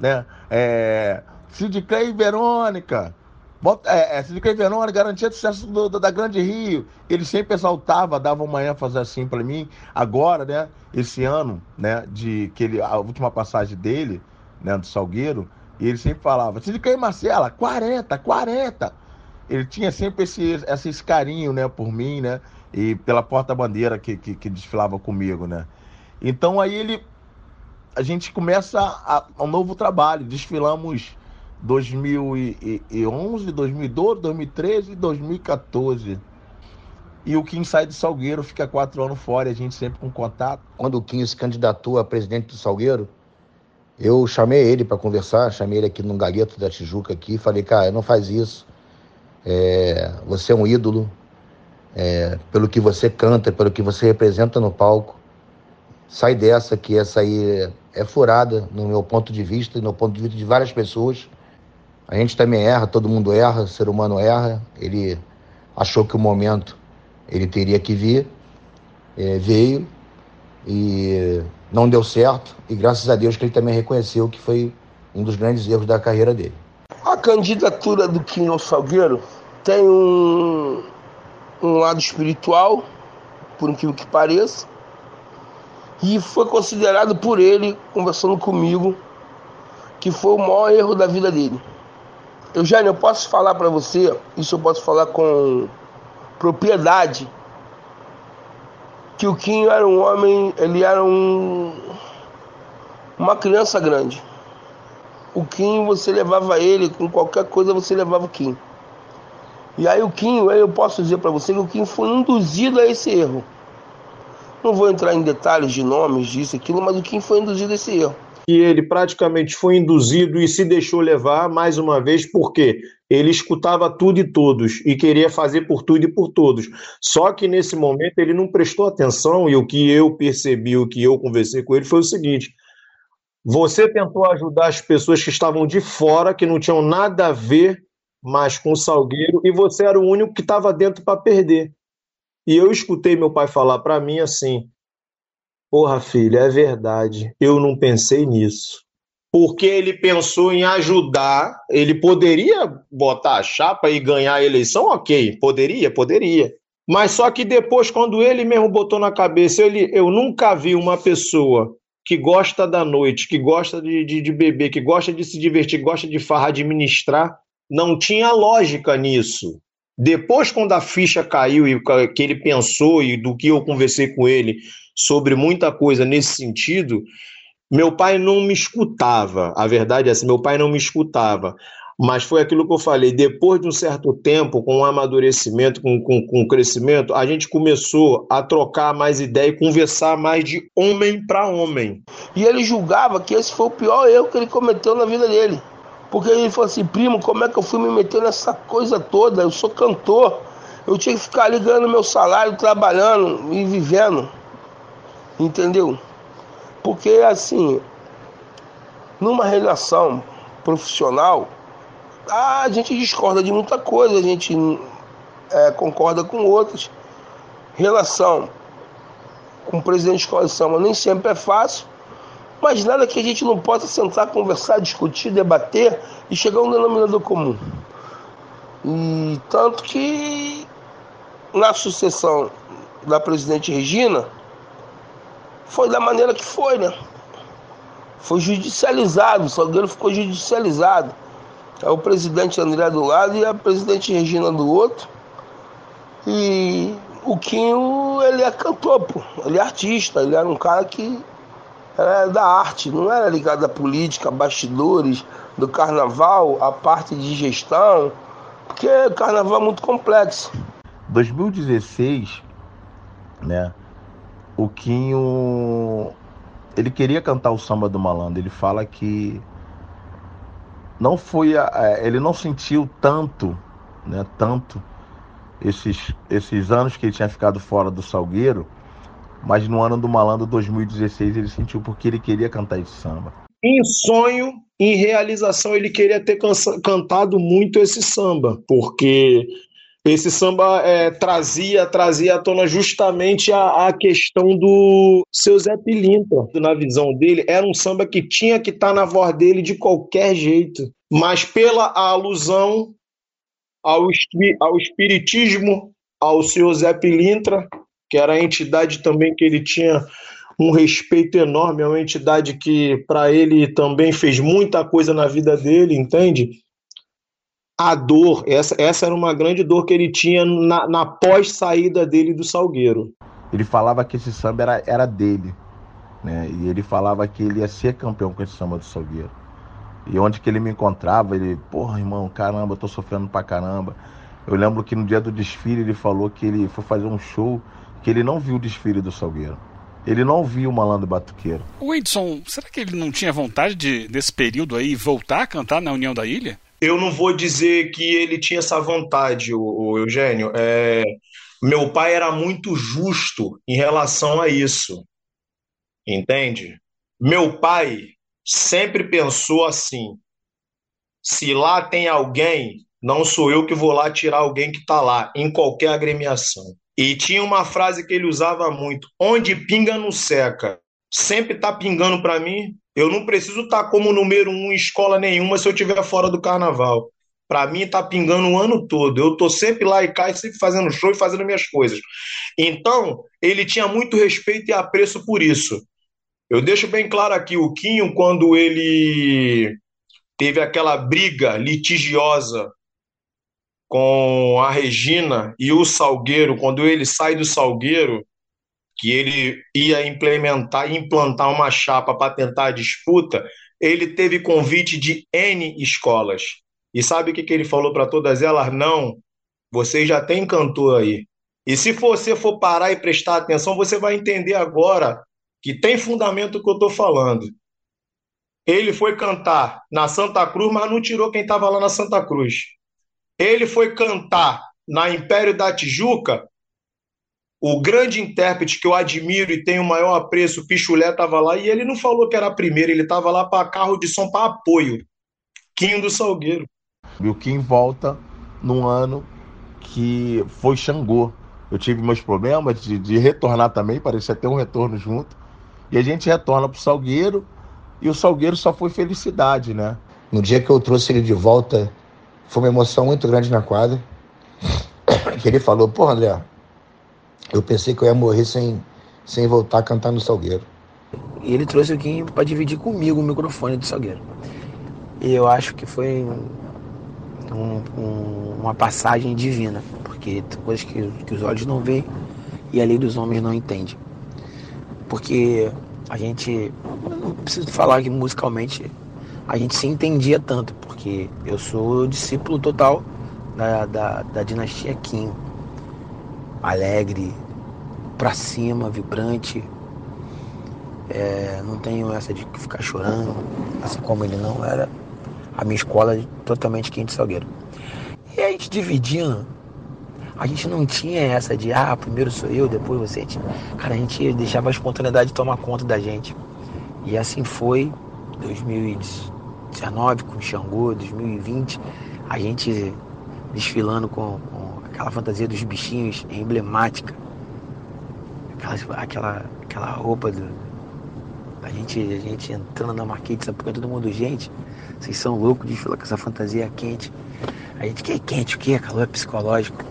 né? É, Sid Clay e Verônica. Bota, é, é, e Verônica, garantia do sucesso do, do, da Grande Rio. Ele sempre exaltava, dava uma ênfase assim para mim. Agora, né? Esse ano, né? De que ele, a última passagem dele, né? Do Salgueiro, ele sempre falava, Clay e Marcela, 40, 40 ele tinha sempre esse, esse carinho, né, por mim, né, e pela porta-bandeira que, que, que, desfilava comigo, né. Então aí ele, a gente começa a um novo trabalho, desfilamos 2011, 2012, 2013 e 2014. E o Kim sai do Salgueiro, fica quatro anos fora e a gente sempre com contato. Quando o Kim se candidatou a presidente do Salgueiro, eu chamei ele para conversar, chamei ele aqui no Galeto da Tijuca aqui, falei, cara, não faz isso. É, você é um ídolo é, pelo que você canta, pelo que você representa no palco. Sai dessa, que essa aí é furada, no meu ponto de vista e no ponto de vista de várias pessoas. A gente também erra, todo mundo erra, o ser humano erra. Ele achou que o momento ele teria que vir, é, veio e não deu certo. E graças a Deus que ele também reconheceu que foi um dos grandes erros da carreira dele. A candidatura do Quinho Salgueiro tem um, um lado espiritual, por incrível que pareça, e foi considerado por ele, conversando comigo, que foi o maior erro da vida dele. Eugênio, eu posso falar para você, isso eu posso falar com propriedade, que o Quinho era um homem, ele era um, uma criança grande o Kim, você levava ele, com qualquer coisa você levava o Kim. E aí o Kim, eu posso dizer para você que o Kim foi induzido a esse erro. Não vou entrar em detalhes de nomes, disso, aquilo, mas o Kim foi induzido a esse erro. E ele praticamente foi induzido e se deixou levar, mais uma vez, porque ele escutava tudo e todos e queria fazer por tudo e por todos. Só que nesse momento ele não prestou atenção e o que eu percebi, o que eu conversei com ele foi o seguinte: você tentou ajudar as pessoas que estavam de fora, que não tinham nada a ver mais com o Salgueiro, e você era o único que estava dentro para perder. E eu escutei meu pai falar para mim assim: Porra, filha, é verdade, eu não pensei nisso. Porque ele pensou em ajudar, ele poderia botar a chapa e ganhar a eleição, ok, poderia, poderia. Mas só que depois, quando ele mesmo botou na cabeça, ele, eu nunca vi uma pessoa que gosta da noite, que gosta de, de, de beber, que gosta de se divertir, gosta de farra, administrar, não tinha lógica nisso. Depois, quando a ficha caiu e que ele pensou e do que eu conversei com ele sobre muita coisa nesse sentido, meu pai não me escutava. A verdade é essa, meu pai não me escutava. Mas foi aquilo que eu falei, depois de um certo tempo, com o um amadurecimento, com, com, com o crescimento, a gente começou a trocar mais ideia e conversar mais de homem para homem. E ele julgava que esse foi o pior erro que ele cometeu na vida dele. Porque ele falou assim, primo, como é que eu fui me meter nessa coisa toda? Eu sou cantor, eu tinha que ficar ali ganhando meu salário, trabalhando e vivendo. Entendeu? Porque assim, numa relação profissional, a gente discorda de muita coisa, a gente é, concorda com outras. Relação com o presidente de escola de samba nem sempre é fácil, mas nada que a gente não possa sentar, conversar, discutir, debater e chegar a um denominador comum. E tanto que na sucessão da presidente Regina foi da maneira que foi, né? Foi judicializado, o Salgueiro ficou judicializado É o presidente André do lado e a presidente Regina do outro. E o Quinho, ele é cantor, pô. Ele é artista, ele era um cara que era da arte, não era ligado à política, bastidores do carnaval, a parte de gestão, porque o carnaval é muito complexo. 2016, né? O Quinho ele queria cantar o samba do malandro. Ele fala que não foi a, a, ele não sentiu tanto, né, tanto esses esses anos que ele tinha ficado fora do Salgueiro, mas no ano do Malandro 2016 ele sentiu porque ele queria cantar esse samba. Em sonho, em realização, ele queria ter cantado muito esse samba, porque esse samba é, trazia trazia à tona justamente a, a, questão do seu Zé Pilintra. Na visão dele, era um samba que tinha que estar tá na voz dele de qualquer jeito. Mas pela alusão ao, ao espiritismo, ao seu Zé Pilintra, que era a entidade também que ele tinha um respeito enorme, é uma entidade que para ele também fez muita coisa na vida dele, entende? A dor, essa, essa era uma grande dor que ele tinha na, na pós-saída dele do Salgueiro. Ele falava que esse samba era, era dele, né? E ele falava que ele ia ser campeão com esse samba do Salgueiro. E onde que ele me encontrava, ele, porra, irmão, caramba, eu tô sofrendo pra caramba. Eu lembro que no dia do desfile ele falou que ele foi fazer um show que ele não viu o desfile do Salgueiro. Ele não viu o Malandro Batuqueiro. O Edson, será que ele não tinha vontade de, desse período aí, voltar a cantar na União da Ilha? Eu não vou dizer que ele tinha essa vontade, o, o Eugênio. É, meu pai era muito justo em relação a isso. Entende? Meu pai sempre pensou assim: se lá tem alguém, não sou eu que vou lá tirar alguém que está lá, em qualquer agremiação. E tinha uma frase que ele usava muito: onde pinga não seca. Sempre está pingando para mim, eu não preciso estar tá como número um em escola nenhuma se eu estiver fora do carnaval. Para mim, tá pingando o ano todo. Eu tô sempre lá e cai, sempre fazendo show e fazendo minhas coisas. Então, ele tinha muito respeito e apreço por isso. Eu deixo bem claro aqui, o Quinho, quando ele teve aquela briga litigiosa com a Regina e o Salgueiro, quando ele sai do Salgueiro, que ele ia implementar, implantar uma chapa para tentar a disputa, ele teve convite de N escolas. E sabe o que, que ele falou para todas elas? Não, você já tem cantor aí. E se você for parar e prestar atenção, você vai entender agora que tem fundamento o que eu estou falando. Ele foi cantar na Santa Cruz, mas não tirou quem estava lá na Santa Cruz. Ele foi cantar na Império da Tijuca, o grande intérprete que eu admiro e tenho o maior apreço, o Pichulé, estava lá e ele não falou que era a primeira, ele estava lá para carro de som para apoio. Quinho do Salgueiro. E o Kim volta num ano que foi Xangô. Eu tive meus problemas de, de retornar também, parecia ter um retorno junto. E a gente retorna pro Salgueiro e o Salgueiro só foi felicidade, né? No dia que eu trouxe ele de volta, foi uma emoção muito grande na quadra. Que ele falou, pô, André, eu pensei que eu ia morrer sem, sem voltar a cantar no Salgueiro. E ele trouxe Kim para dividir comigo o microfone do Salgueiro. E eu acho que foi um, um, uma passagem divina, porque coisas que, que os olhos não veem e a lei dos homens não entende. Porque a gente, não preciso falar que musicalmente a gente se entendia tanto, porque eu sou discípulo total da, da, da dinastia Kim. Alegre, pra cima, vibrante. É, não tenho essa de ficar chorando, assim como ele não era a minha escola totalmente quente salgueiro. E a gente dividindo, a gente não tinha essa de, ah, primeiro sou eu, depois você. Cara, a gente deixava a espontaneidade tomar conta da gente. E assim foi, 2019 com Xangô, 2020, a gente desfilando com aquela fantasia dos bichinhos emblemática. Aquela, aquela, aquela roupa do, a gente, a gente entrando na marquete, sabe porque todo mundo, gente, vocês são loucos de filar com essa fantasia quente. A gente, que é quente, o que? Calor psicológico.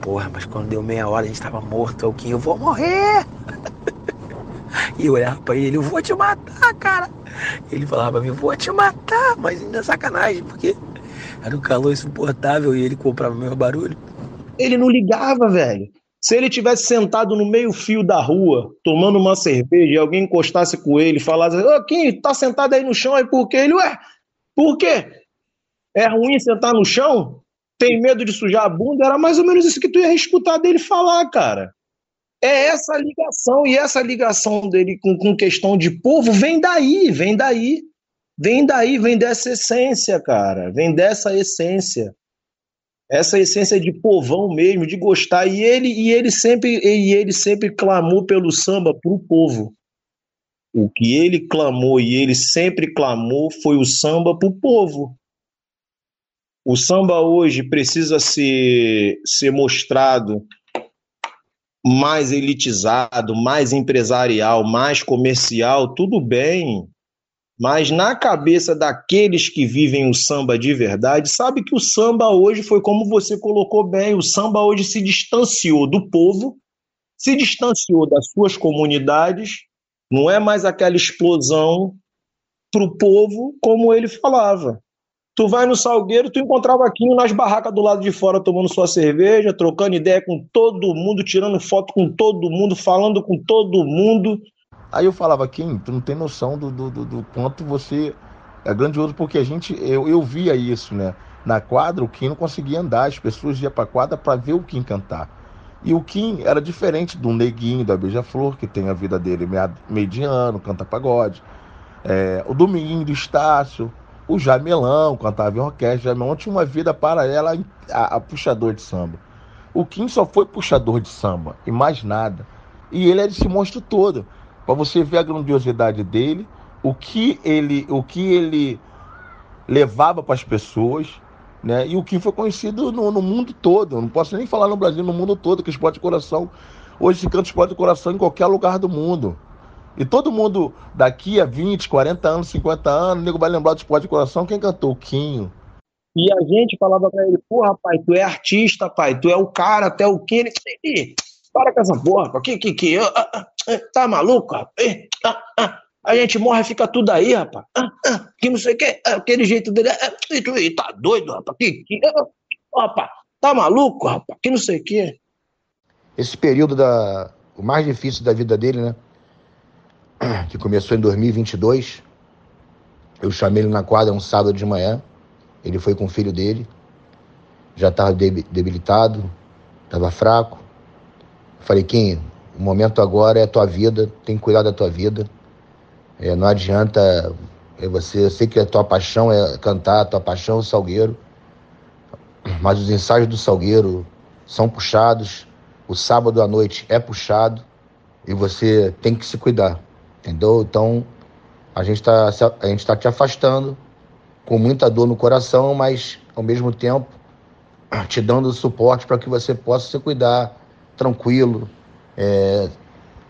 Porra, mas quando deu meia hora a gente tava morto, o que? Eu vou morrer! e eu olhava pra ele, eu vou te matar, cara! Ele falava pra mim, vou te matar, mas ainda é sacanagem, porque Era um calor insuportável e ele comprava o meu barulho. Ele não ligava, velho. Se ele tivesse sentado no meio-fio da rua, tomando uma cerveja, e alguém encostasse com ele e falasse: Ô, Kim, tá sentado aí no chão aí por quê? Ele, ué, por quê? É ruim sentar no chão? Tem medo de sujar a bunda? Era mais ou menos isso que tu ia escutar dele falar, cara. É essa ligação, e essa ligação dele com, com questão de povo vem daí, vem daí. Vem daí, vem dessa essência, cara. Vem dessa essência essa essência de povão mesmo, de gostar. E ele, e ele sempre e ele sempre clamou pelo samba para o povo. O que ele clamou e ele sempre clamou foi o samba para o povo. O samba hoje precisa ser, ser mostrado mais elitizado, mais empresarial, mais comercial, tudo bem. Mas na cabeça daqueles que vivem o samba de verdade, sabe que o samba hoje foi como você colocou bem: o samba hoje se distanciou do povo, se distanciou das suas comunidades, não é mais aquela explosão para o povo como ele falava. Tu vai no Salgueiro, tu encontrava aqui nas barracas do lado de fora tomando sua cerveja, trocando ideia com todo mundo, tirando foto com todo mundo, falando com todo mundo. Aí eu falava, Kim, tu não tem noção do, do, do, do quanto você é grandioso, porque a gente, eu, eu via isso, né? Na quadra, o Kim não conseguia andar, as pessoas iam pra quadra para ver o Kim cantar. E o Kim era diferente do Neguinho, da Beija-Flor, que tem a vida dele mediano, canta pagode. É, o Dominguinho do Estácio, o Jamelão, cantava em orquestra. O Jamelão tinha uma vida paralela a, a puxador de samba. O Kim só foi puxador de samba e mais nada. E ele é esse monstro todo para você ver a grandiosidade dele, o que ele, o que ele levava para as pessoas, né? E o que foi conhecido no, no, mundo todo. Não posso nem falar no Brasil, no mundo todo, que esporte de coração. Hoje se canta esporte de coração em qualquer lugar do mundo. E todo mundo daqui a 20, 40 anos, 50 anos, o nego vai lembrar do esporte de coração, quem cantou? Quinho. E a gente falava para ele, pô, rapaz, tu é artista, pai, tu é o cara, até o Quinho. Para com essa porra, rapaz. Que, que, que? Ah, ah, ah, tá maluco, rapaz? A gente morre fica tudo aí, rapaz. Que não sei o que, aquele jeito dele. Tá doido, rapaz? Que, que, rapaz, tá maluco, rapaz? Que não sei o que. Esse período da, o mais difícil da vida dele, né? Que começou em 2022. Eu chamei ele na quadra um sábado de manhã. Ele foi com o filho dele. Já estava debilitado, estava fraco. Falei, Kim, o momento agora é a tua vida, tem que cuidar da tua vida. É, não adianta é você, eu sei que a tua paixão é cantar, a tua paixão é o salgueiro, mas os ensaios do salgueiro são puxados, o sábado à noite é puxado e você tem que se cuidar, entendeu? Então a gente está a gente tá te afastando com muita dor no coração, mas ao mesmo tempo te dando suporte para que você possa se cuidar tranquilo, é,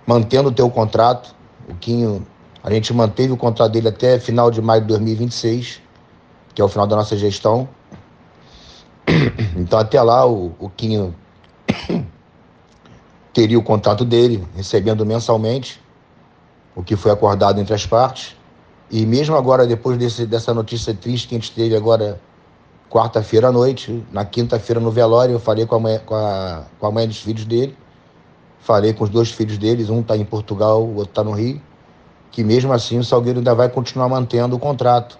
mantendo o teu contrato. O Quinho, a gente manteve o contrato dele até final de maio de 2026, que é o final da nossa gestão. Então até lá o, o Quinho teria o contrato dele, recebendo mensalmente o que foi acordado entre as partes. E mesmo agora, depois desse, dessa notícia triste que a gente teve agora quarta-feira à noite, na quinta-feira no velório, eu falei com a, mãe, com, a, com a mãe dos filhos dele, falei com os dois filhos deles, um está em Portugal, o outro está no Rio, que mesmo assim o Salgueiro ainda vai continuar mantendo o contrato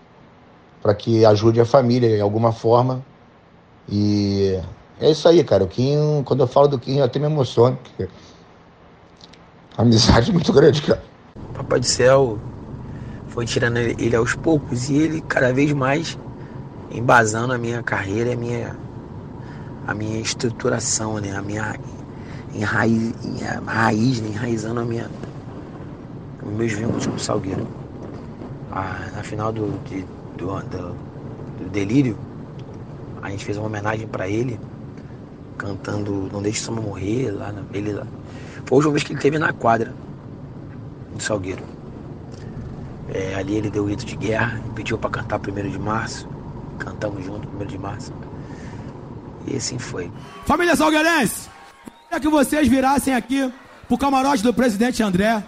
para que ajude a família de alguma forma. E é isso aí, cara. O Kim, quando eu falo do Kim, eu até me emociono, porque a amizade é muito grande, cara. Papai do céu foi tirando ele aos poucos e ele cada vez mais embasando a minha carreira e a minha, a minha estruturação, né? A minha enraiz, raiz, né? enraizando a minha, os meus vínculos com o Salgueiro. Ah, na final do, de, do, do, do, Delírio, a gente fez uma homenagem para ele, cantando Não Deixe Samba Morrer, lá na, ele lá. Foi a última vez que ele teve na quadra do Salgueiro. É, ali ele deu o grito de guerra, pediu para cantar primeiro de março. Cantamos junto, primeiro de março. E assim foi. Família Salgueirense, queria que vocês virassem aqui pro camarote do presidente André.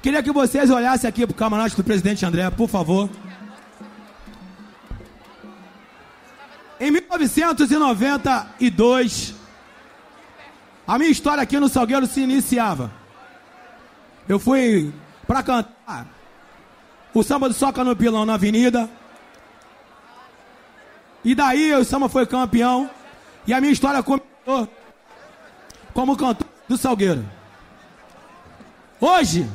Queria que vocês olhassem aqui pro camarote do presidente André, por favor. Em 1992, a minha história aqui no Salgueiro se iniciava. Eu fui para cantar o samba do Soca no Pilão na Avenida. E daí o samba foi campeão. E a minha história começou como cantor do Salgueiro. Hoje,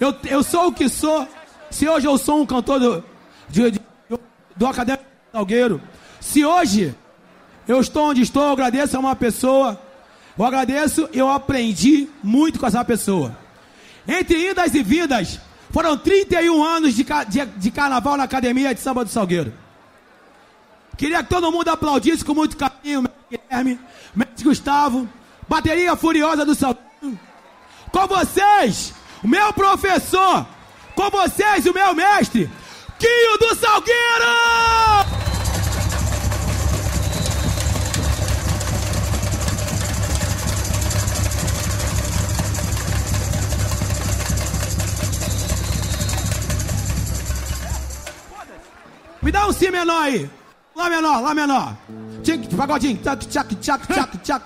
eu, eu sou o que sou. Se hoje eu sou um cantor do, de, de, do Acadêmico Salgueiro, se hoje eu estou onde estou, eu agradeço a uma pessoa, eu agradeço, eu aprendi muito com essa pessoa. Entre idas e vidas, foram 31 anos de, de, de carnaval na Academia de Samba do Salgueiro. Queria que todo mundo aplaudisse com muito carinho, Guilherme, Mestre Gustavo, bateria furiosa do Salgueiro. Com vocês, o meu professor, com vocês, o meu mestre, Quinho do Salgueiro! Me dá um si menor aí. Lá menor, lá menor. Tchic, pagodinho. Tchac, tchac, tchac, tchac, tchac.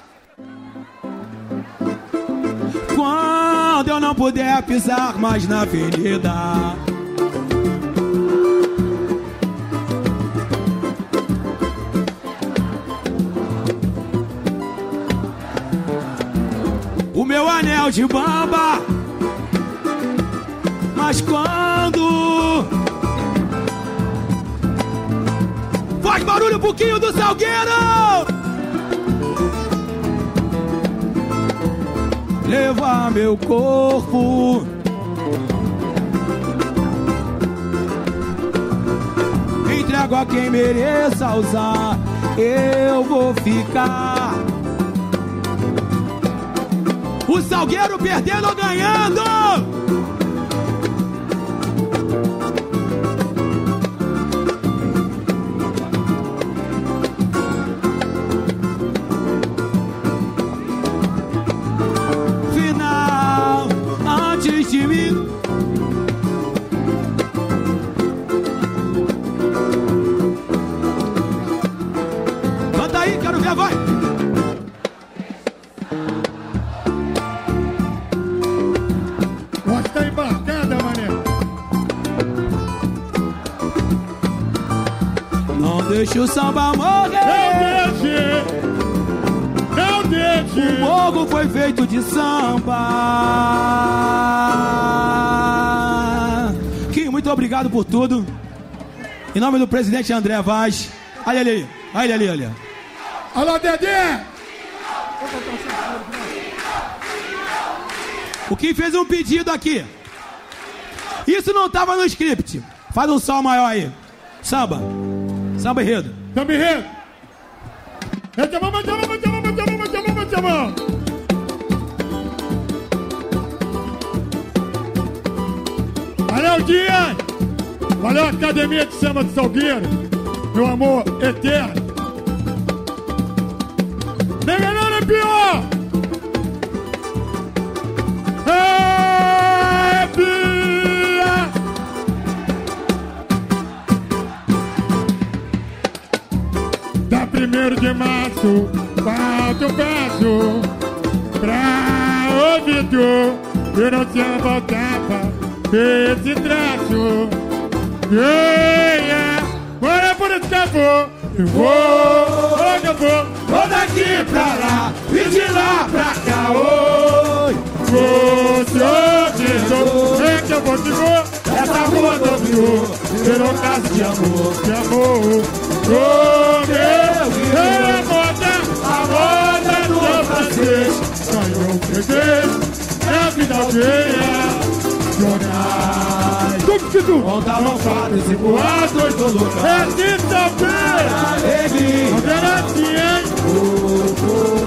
Quando eu não puder pisar mais na avenida. O meu anel de bamba. Mas quando Faz barulho um pouquinho do Salgueiro! Levar meu corpo. Entrego a quem mereça usar. Eu vou ficar. O Salgueiro perdendo ou ganhando! O samba morrer. Não deixe, não deixe. O morro foi feito de samba. Kim, muito obrigado por tudo. Em nome do presidente André Vaz. Olha ali, olha ali, olha. Alô, Dedé! O Kim fez um pedido aqui. Isso não estava no script. Faz um sol maior aí. Samba. Samba enredo. Samba enredo. Mete a mão, mete a mão, mete a mão, mete a mão, mete a mão, mete a mão. Valeu, Dias. Valeu, Academia de Samba de Salgueiro. Meu amor eterno. Nem melhor nem pior. Primeiro de março, falta o passo pra ouvido. Eu não tinha voltava esse traço. Yeah, yeah. Bora por esse tempo. Eu vou, onde eu vou? Vou daqui pra lá e de lá pra cá. Oi, você tesouro, é que eu vou te vou. Essa rua do Rio, virou casa de amor, de amor. Oh, meu, é a moda, a moda do francês. Ganhou um freguês, é a vida alheia. Jornais, Contavam fatos e boatos do lugar. é quinta-feira. Alegria, Alternativa, hein?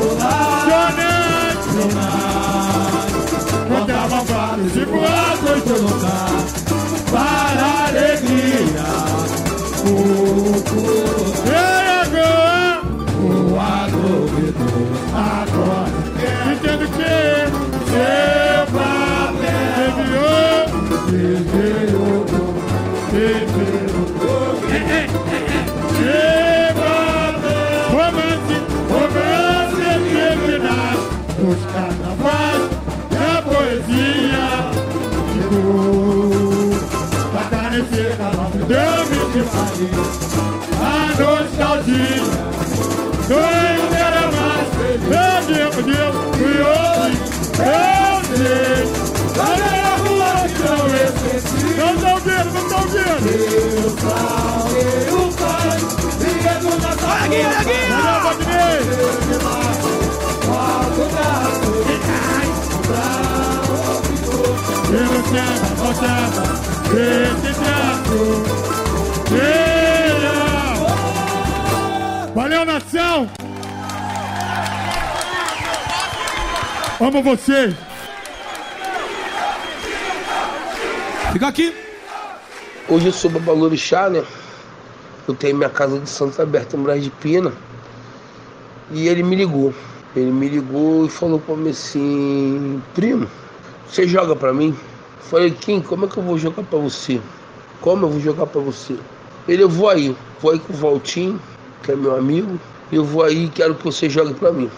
popular, Jornais, Contavam e boatos do lugar. Para alegria, e agora? entendo que A nostalgia, sonho era mais. Meu Deus, Deus, fui hoje, eu sei. Olha a rua que não esqueci. Não estão vendo, não estão vendo. Eu salvei o pai, vivendo na sua aqui, aqui. Olha, Valdinei. Pelo céu, voltava, esse traço. Amo vocês! Fica aqui. Hoje eu sou babalorixá, né? Eu tenho minha casa de santos aberta em Brás de Pina. E ele me ligou. Ele me ligou e falou pra mim assim, primo, você joga pra mim? Falei, Kim, como é que eu vou jogar pra você? Como eu vou jogar pra você? Ele, eu vou aí, vou aí com o Valtinho, que é meu amigo, eu vou aí e quero que você jogue pra mim.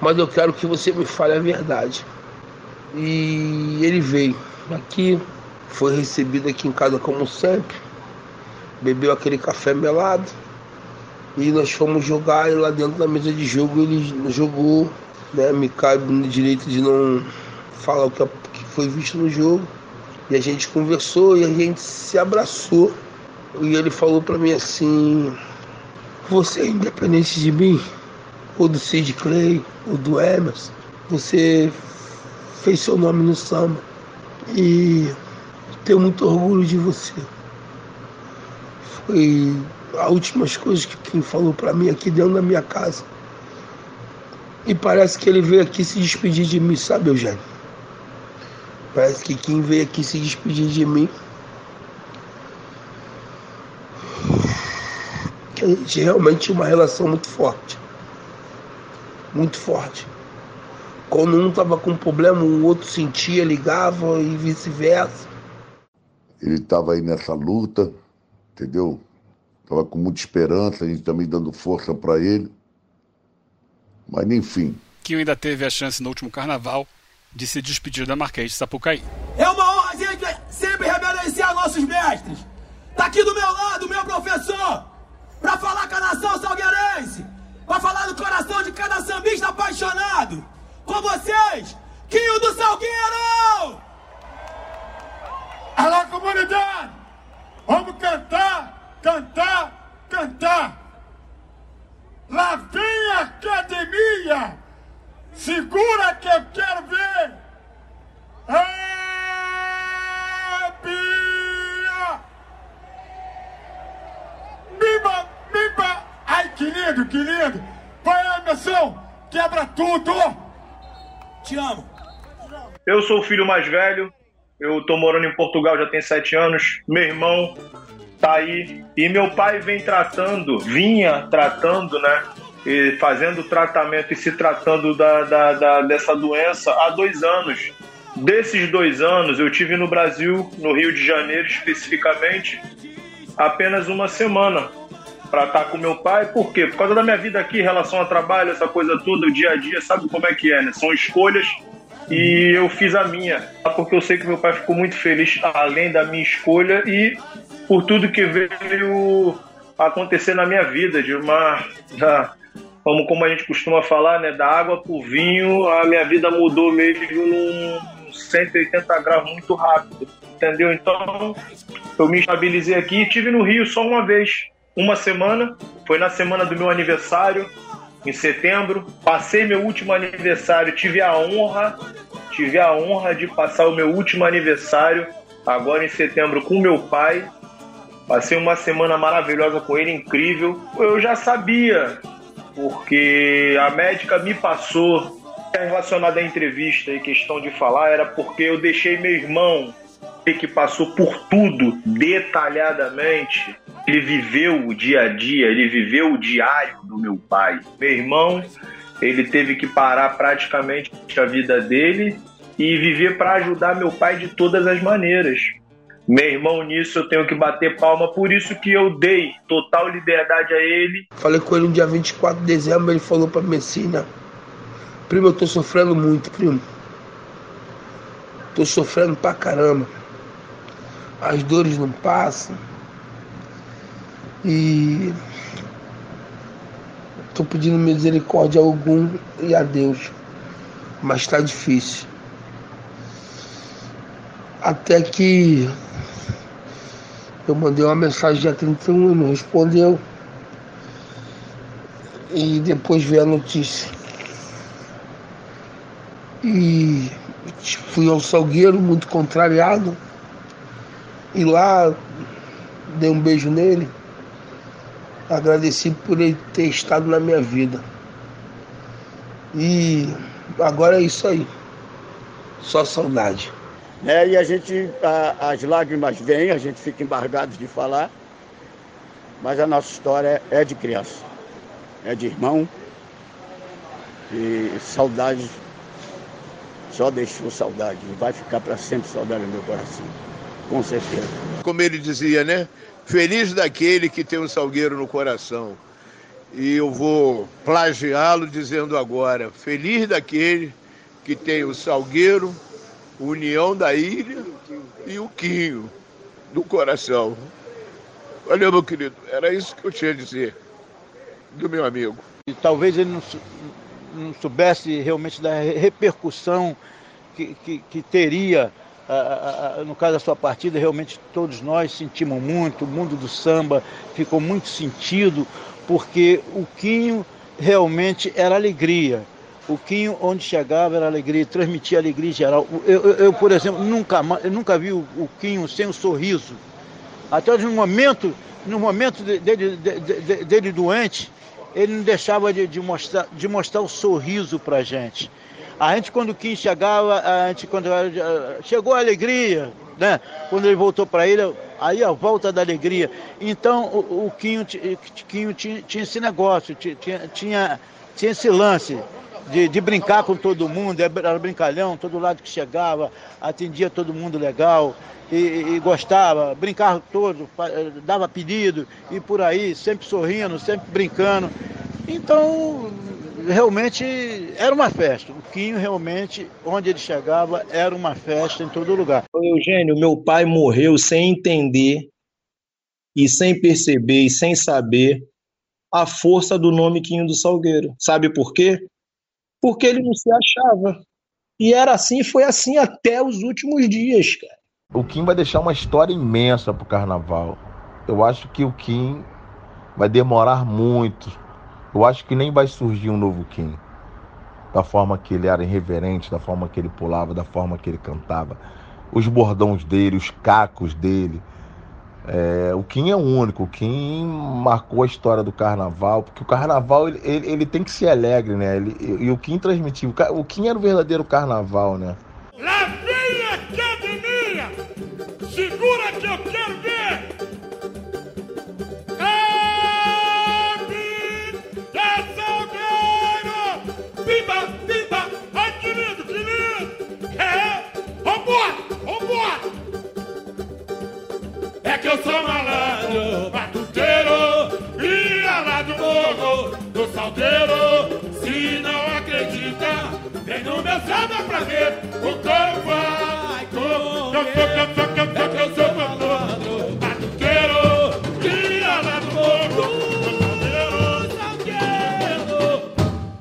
Mas eu quero que você me fale a verdade. E ele veio aqui, foi recebido aqui em casa como sempre, bebeu aquele café melado e nós fomos jogar e lá dentro da mesa de jogo ele jogou, né? Me cabe no direito de não falar o que foi visto no jogo. E a gente conversou e a gente se abraçou. E ele falou para mim assim: Você é independente de mim, ou do Sid Clay, ou do Emerson, você fez seu nome no samba. E tenho muito orgulho de você. Foi as últimas coisas que quem falou para mim aqui dentro da minha casa. E parece que ele veio aqui se despedir de mim, sabe, Eugênio? Parece que quem veio aqui se despedir de mim. Que a gente realmente tinha uma relação muito forte. Muito forte. Quando um estava com um problema, o outro sentia, ligava e vice-versa. Ele estava aí nessa luta, entendeu? Estava com muita esperança, a gente também dando força para ele. Mas enfim. Que ainda teve a chance no último carnaval de se despedir da Marquês de Sapucaí. É uma honra a gente sempre reverenciar nossos mestres. Tá aqui do meu lado o meu professor, para falar com a nação salgueirense, para falar do coração de cada sambista apaixonado. Com vocês, Quinho do Salgueiro! Alô, comunidade! Vamos cantar, cantar, cantar! Lá vem a academia! Segura que eu quero ver! É, Bia! Bimba, bimba! Ai, que lindo, que lindo! Vai, Emerson! Quebra tudo! Te amo! Eu sou o filho mais velho, eu tô morando em Portugal já tem sete anos. Meu irmão tá aí. E meu pai vem tratando, vinha tratando, né? E fazendo tratamento e se tratando da, da, da, dessa doença há dois anos. Desses dois anos, eu tive no Brasil, no Rio de Janeiro especificamente, apenas uma semana para estar com meu pai. Por quê? Por causa da minha vida aqui, em relação ao trabalho, essa coisa toda, o dia a dia, sabe como é que é, né? São escolhas e eu fiz a minha, porque eu sei que meu pai ficou muito feliz além da minha escolha e por tudo que veio acontecer na minha vida, de uma da, como, como a gente costuma falar, né, da água pro vinho, a minha vida mudou mesmo num 180 graus muito rápido, entendeu? Então, eu me estabilizei aqui e tive no Rio só uma vez, uma semana, foi na semana do meu aniversário, em setembro. Passei meu último aniversário, tive a honra, tive a honra de passar o meu último aniversário agora em setembro com meu pai. Passei uma semana maravilhosa com ele, incrível. Eu já sabia, porque a médica me passou relacionada à entrevista e questão de falar era porque eu deixei meu irmão que passou por tudo detalhadamente. Ele viveu o dia a dia, ele viveu o diário do meu pai. Meu irmão, ele teve que parar praticamente a vida dele e viver para ajudar meu pai de todas as maneiras. Meu irmão, nisso eu tenho que bater palma, por isso que eu dei total liberdade a ele. Falei com ele no dia 24 de dezembro, ele falou pra Messina, primo, eu tô sofrendo muito, primo. Tô sofrendo pra caramba as dores não passam. E estou pedindo misericórdia a algum e a Deus, mas está difícil. Até que eu mandei uma mensagem dia 31 e não respondeu. E depois veio a notícia. E fui ao Salgueiro muito contrariado. E lá dei um beijo nele. Agradeci por ele ter estado na minha vida. E agora é isso aí. Só saudade. É, e a gente, a, as lágrimas vêm, a gente fica embargado de falar, mas a nossa história é de criança, é de irmão, e saudade, só deixou saudade, vai ficar para sempre saudade no meu coração, com certeza. Como ele dizia, né? Feliz daquele que tem um salgueiro no coração. E eu vou plagiá-lo dizendo agora: feliz daquele que tem o salgueiro União da Ilha e o Quinho do coração. Valeu, meu querido. Era isso que eu tinha a dizer do meu amigo. E talvez ele não, não soubesse realmente da repercussão que, que, que teria, no caso da sua partida, realmente todos nós sentimos muito, o mundo do samba ficou muito sentido, porque o Quinho realmente era alegria o Quinho, onde chegava, era alegria, transmitia alegria geral. Eu, eu, eu por exemplo, nunca, eu nunca vi o, o Quinho sem um sorriso. Até no momento, no momento dele, dele, dele doente, ele não deixava de, de, mostrar, de mostrar o sorriso para gente. A gente, quando o Quinho chegava, a gente, quando chegou a alegria, né? Quando ele voltou para ele, aí a volta da alegria. Então, o, o Quinho, Quinho tinha, tinha, esse negócio, tinha, tinha, tinha esse lance de, de, brincar com todo mundo, era brincalhão, todo lado que chegava, atendia todo mundo legal e, e gostava, brincava todo, dava pedido e por aí, sempre sorrindo, sempre brincando. Então, realmente era uma festa. O Quinho realmente, onde ele chegava, era uma festa em todo lugar. Eugênio, meu pai morreu sem entender e sem perceber e sem saber a força do nome Quinho do Salgueiro. Sabe por quê? porque ele não se achava. E era assim, foi assim até os últimos dias, cara. O Kim vai deixar uma história imensa pro carnaval. Eu acho que o Kim vai demorar muito. Eu acho que nem vai surgir um novo Kim. Da forma que ele era irreverente, da forma que ele pulava, da forma que ele cantava. Os bordões dele, os cacos dele. É, o Kim é único, o Kim marcou a história do carnaval, porque o carnaval ele, ele, ele tem que ser alegre, né? Ele, e o Kim transmitiu. O Kim era o verdadeiro carnaval, né? Lá do salteiro. Se não acredita, vem no meu samba pra ver o corpo vai comer. É que eu sou malandro, batuteiro, ia lá do morro, do salteiro.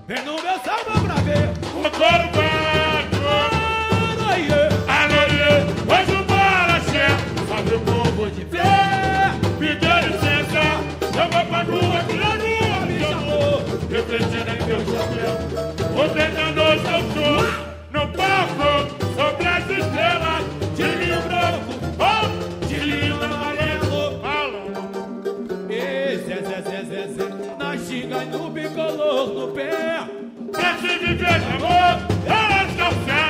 Vem no meu samba pra ver o corpo vai no bicolor no pé. Pra se viver de amor, elas calçadas, com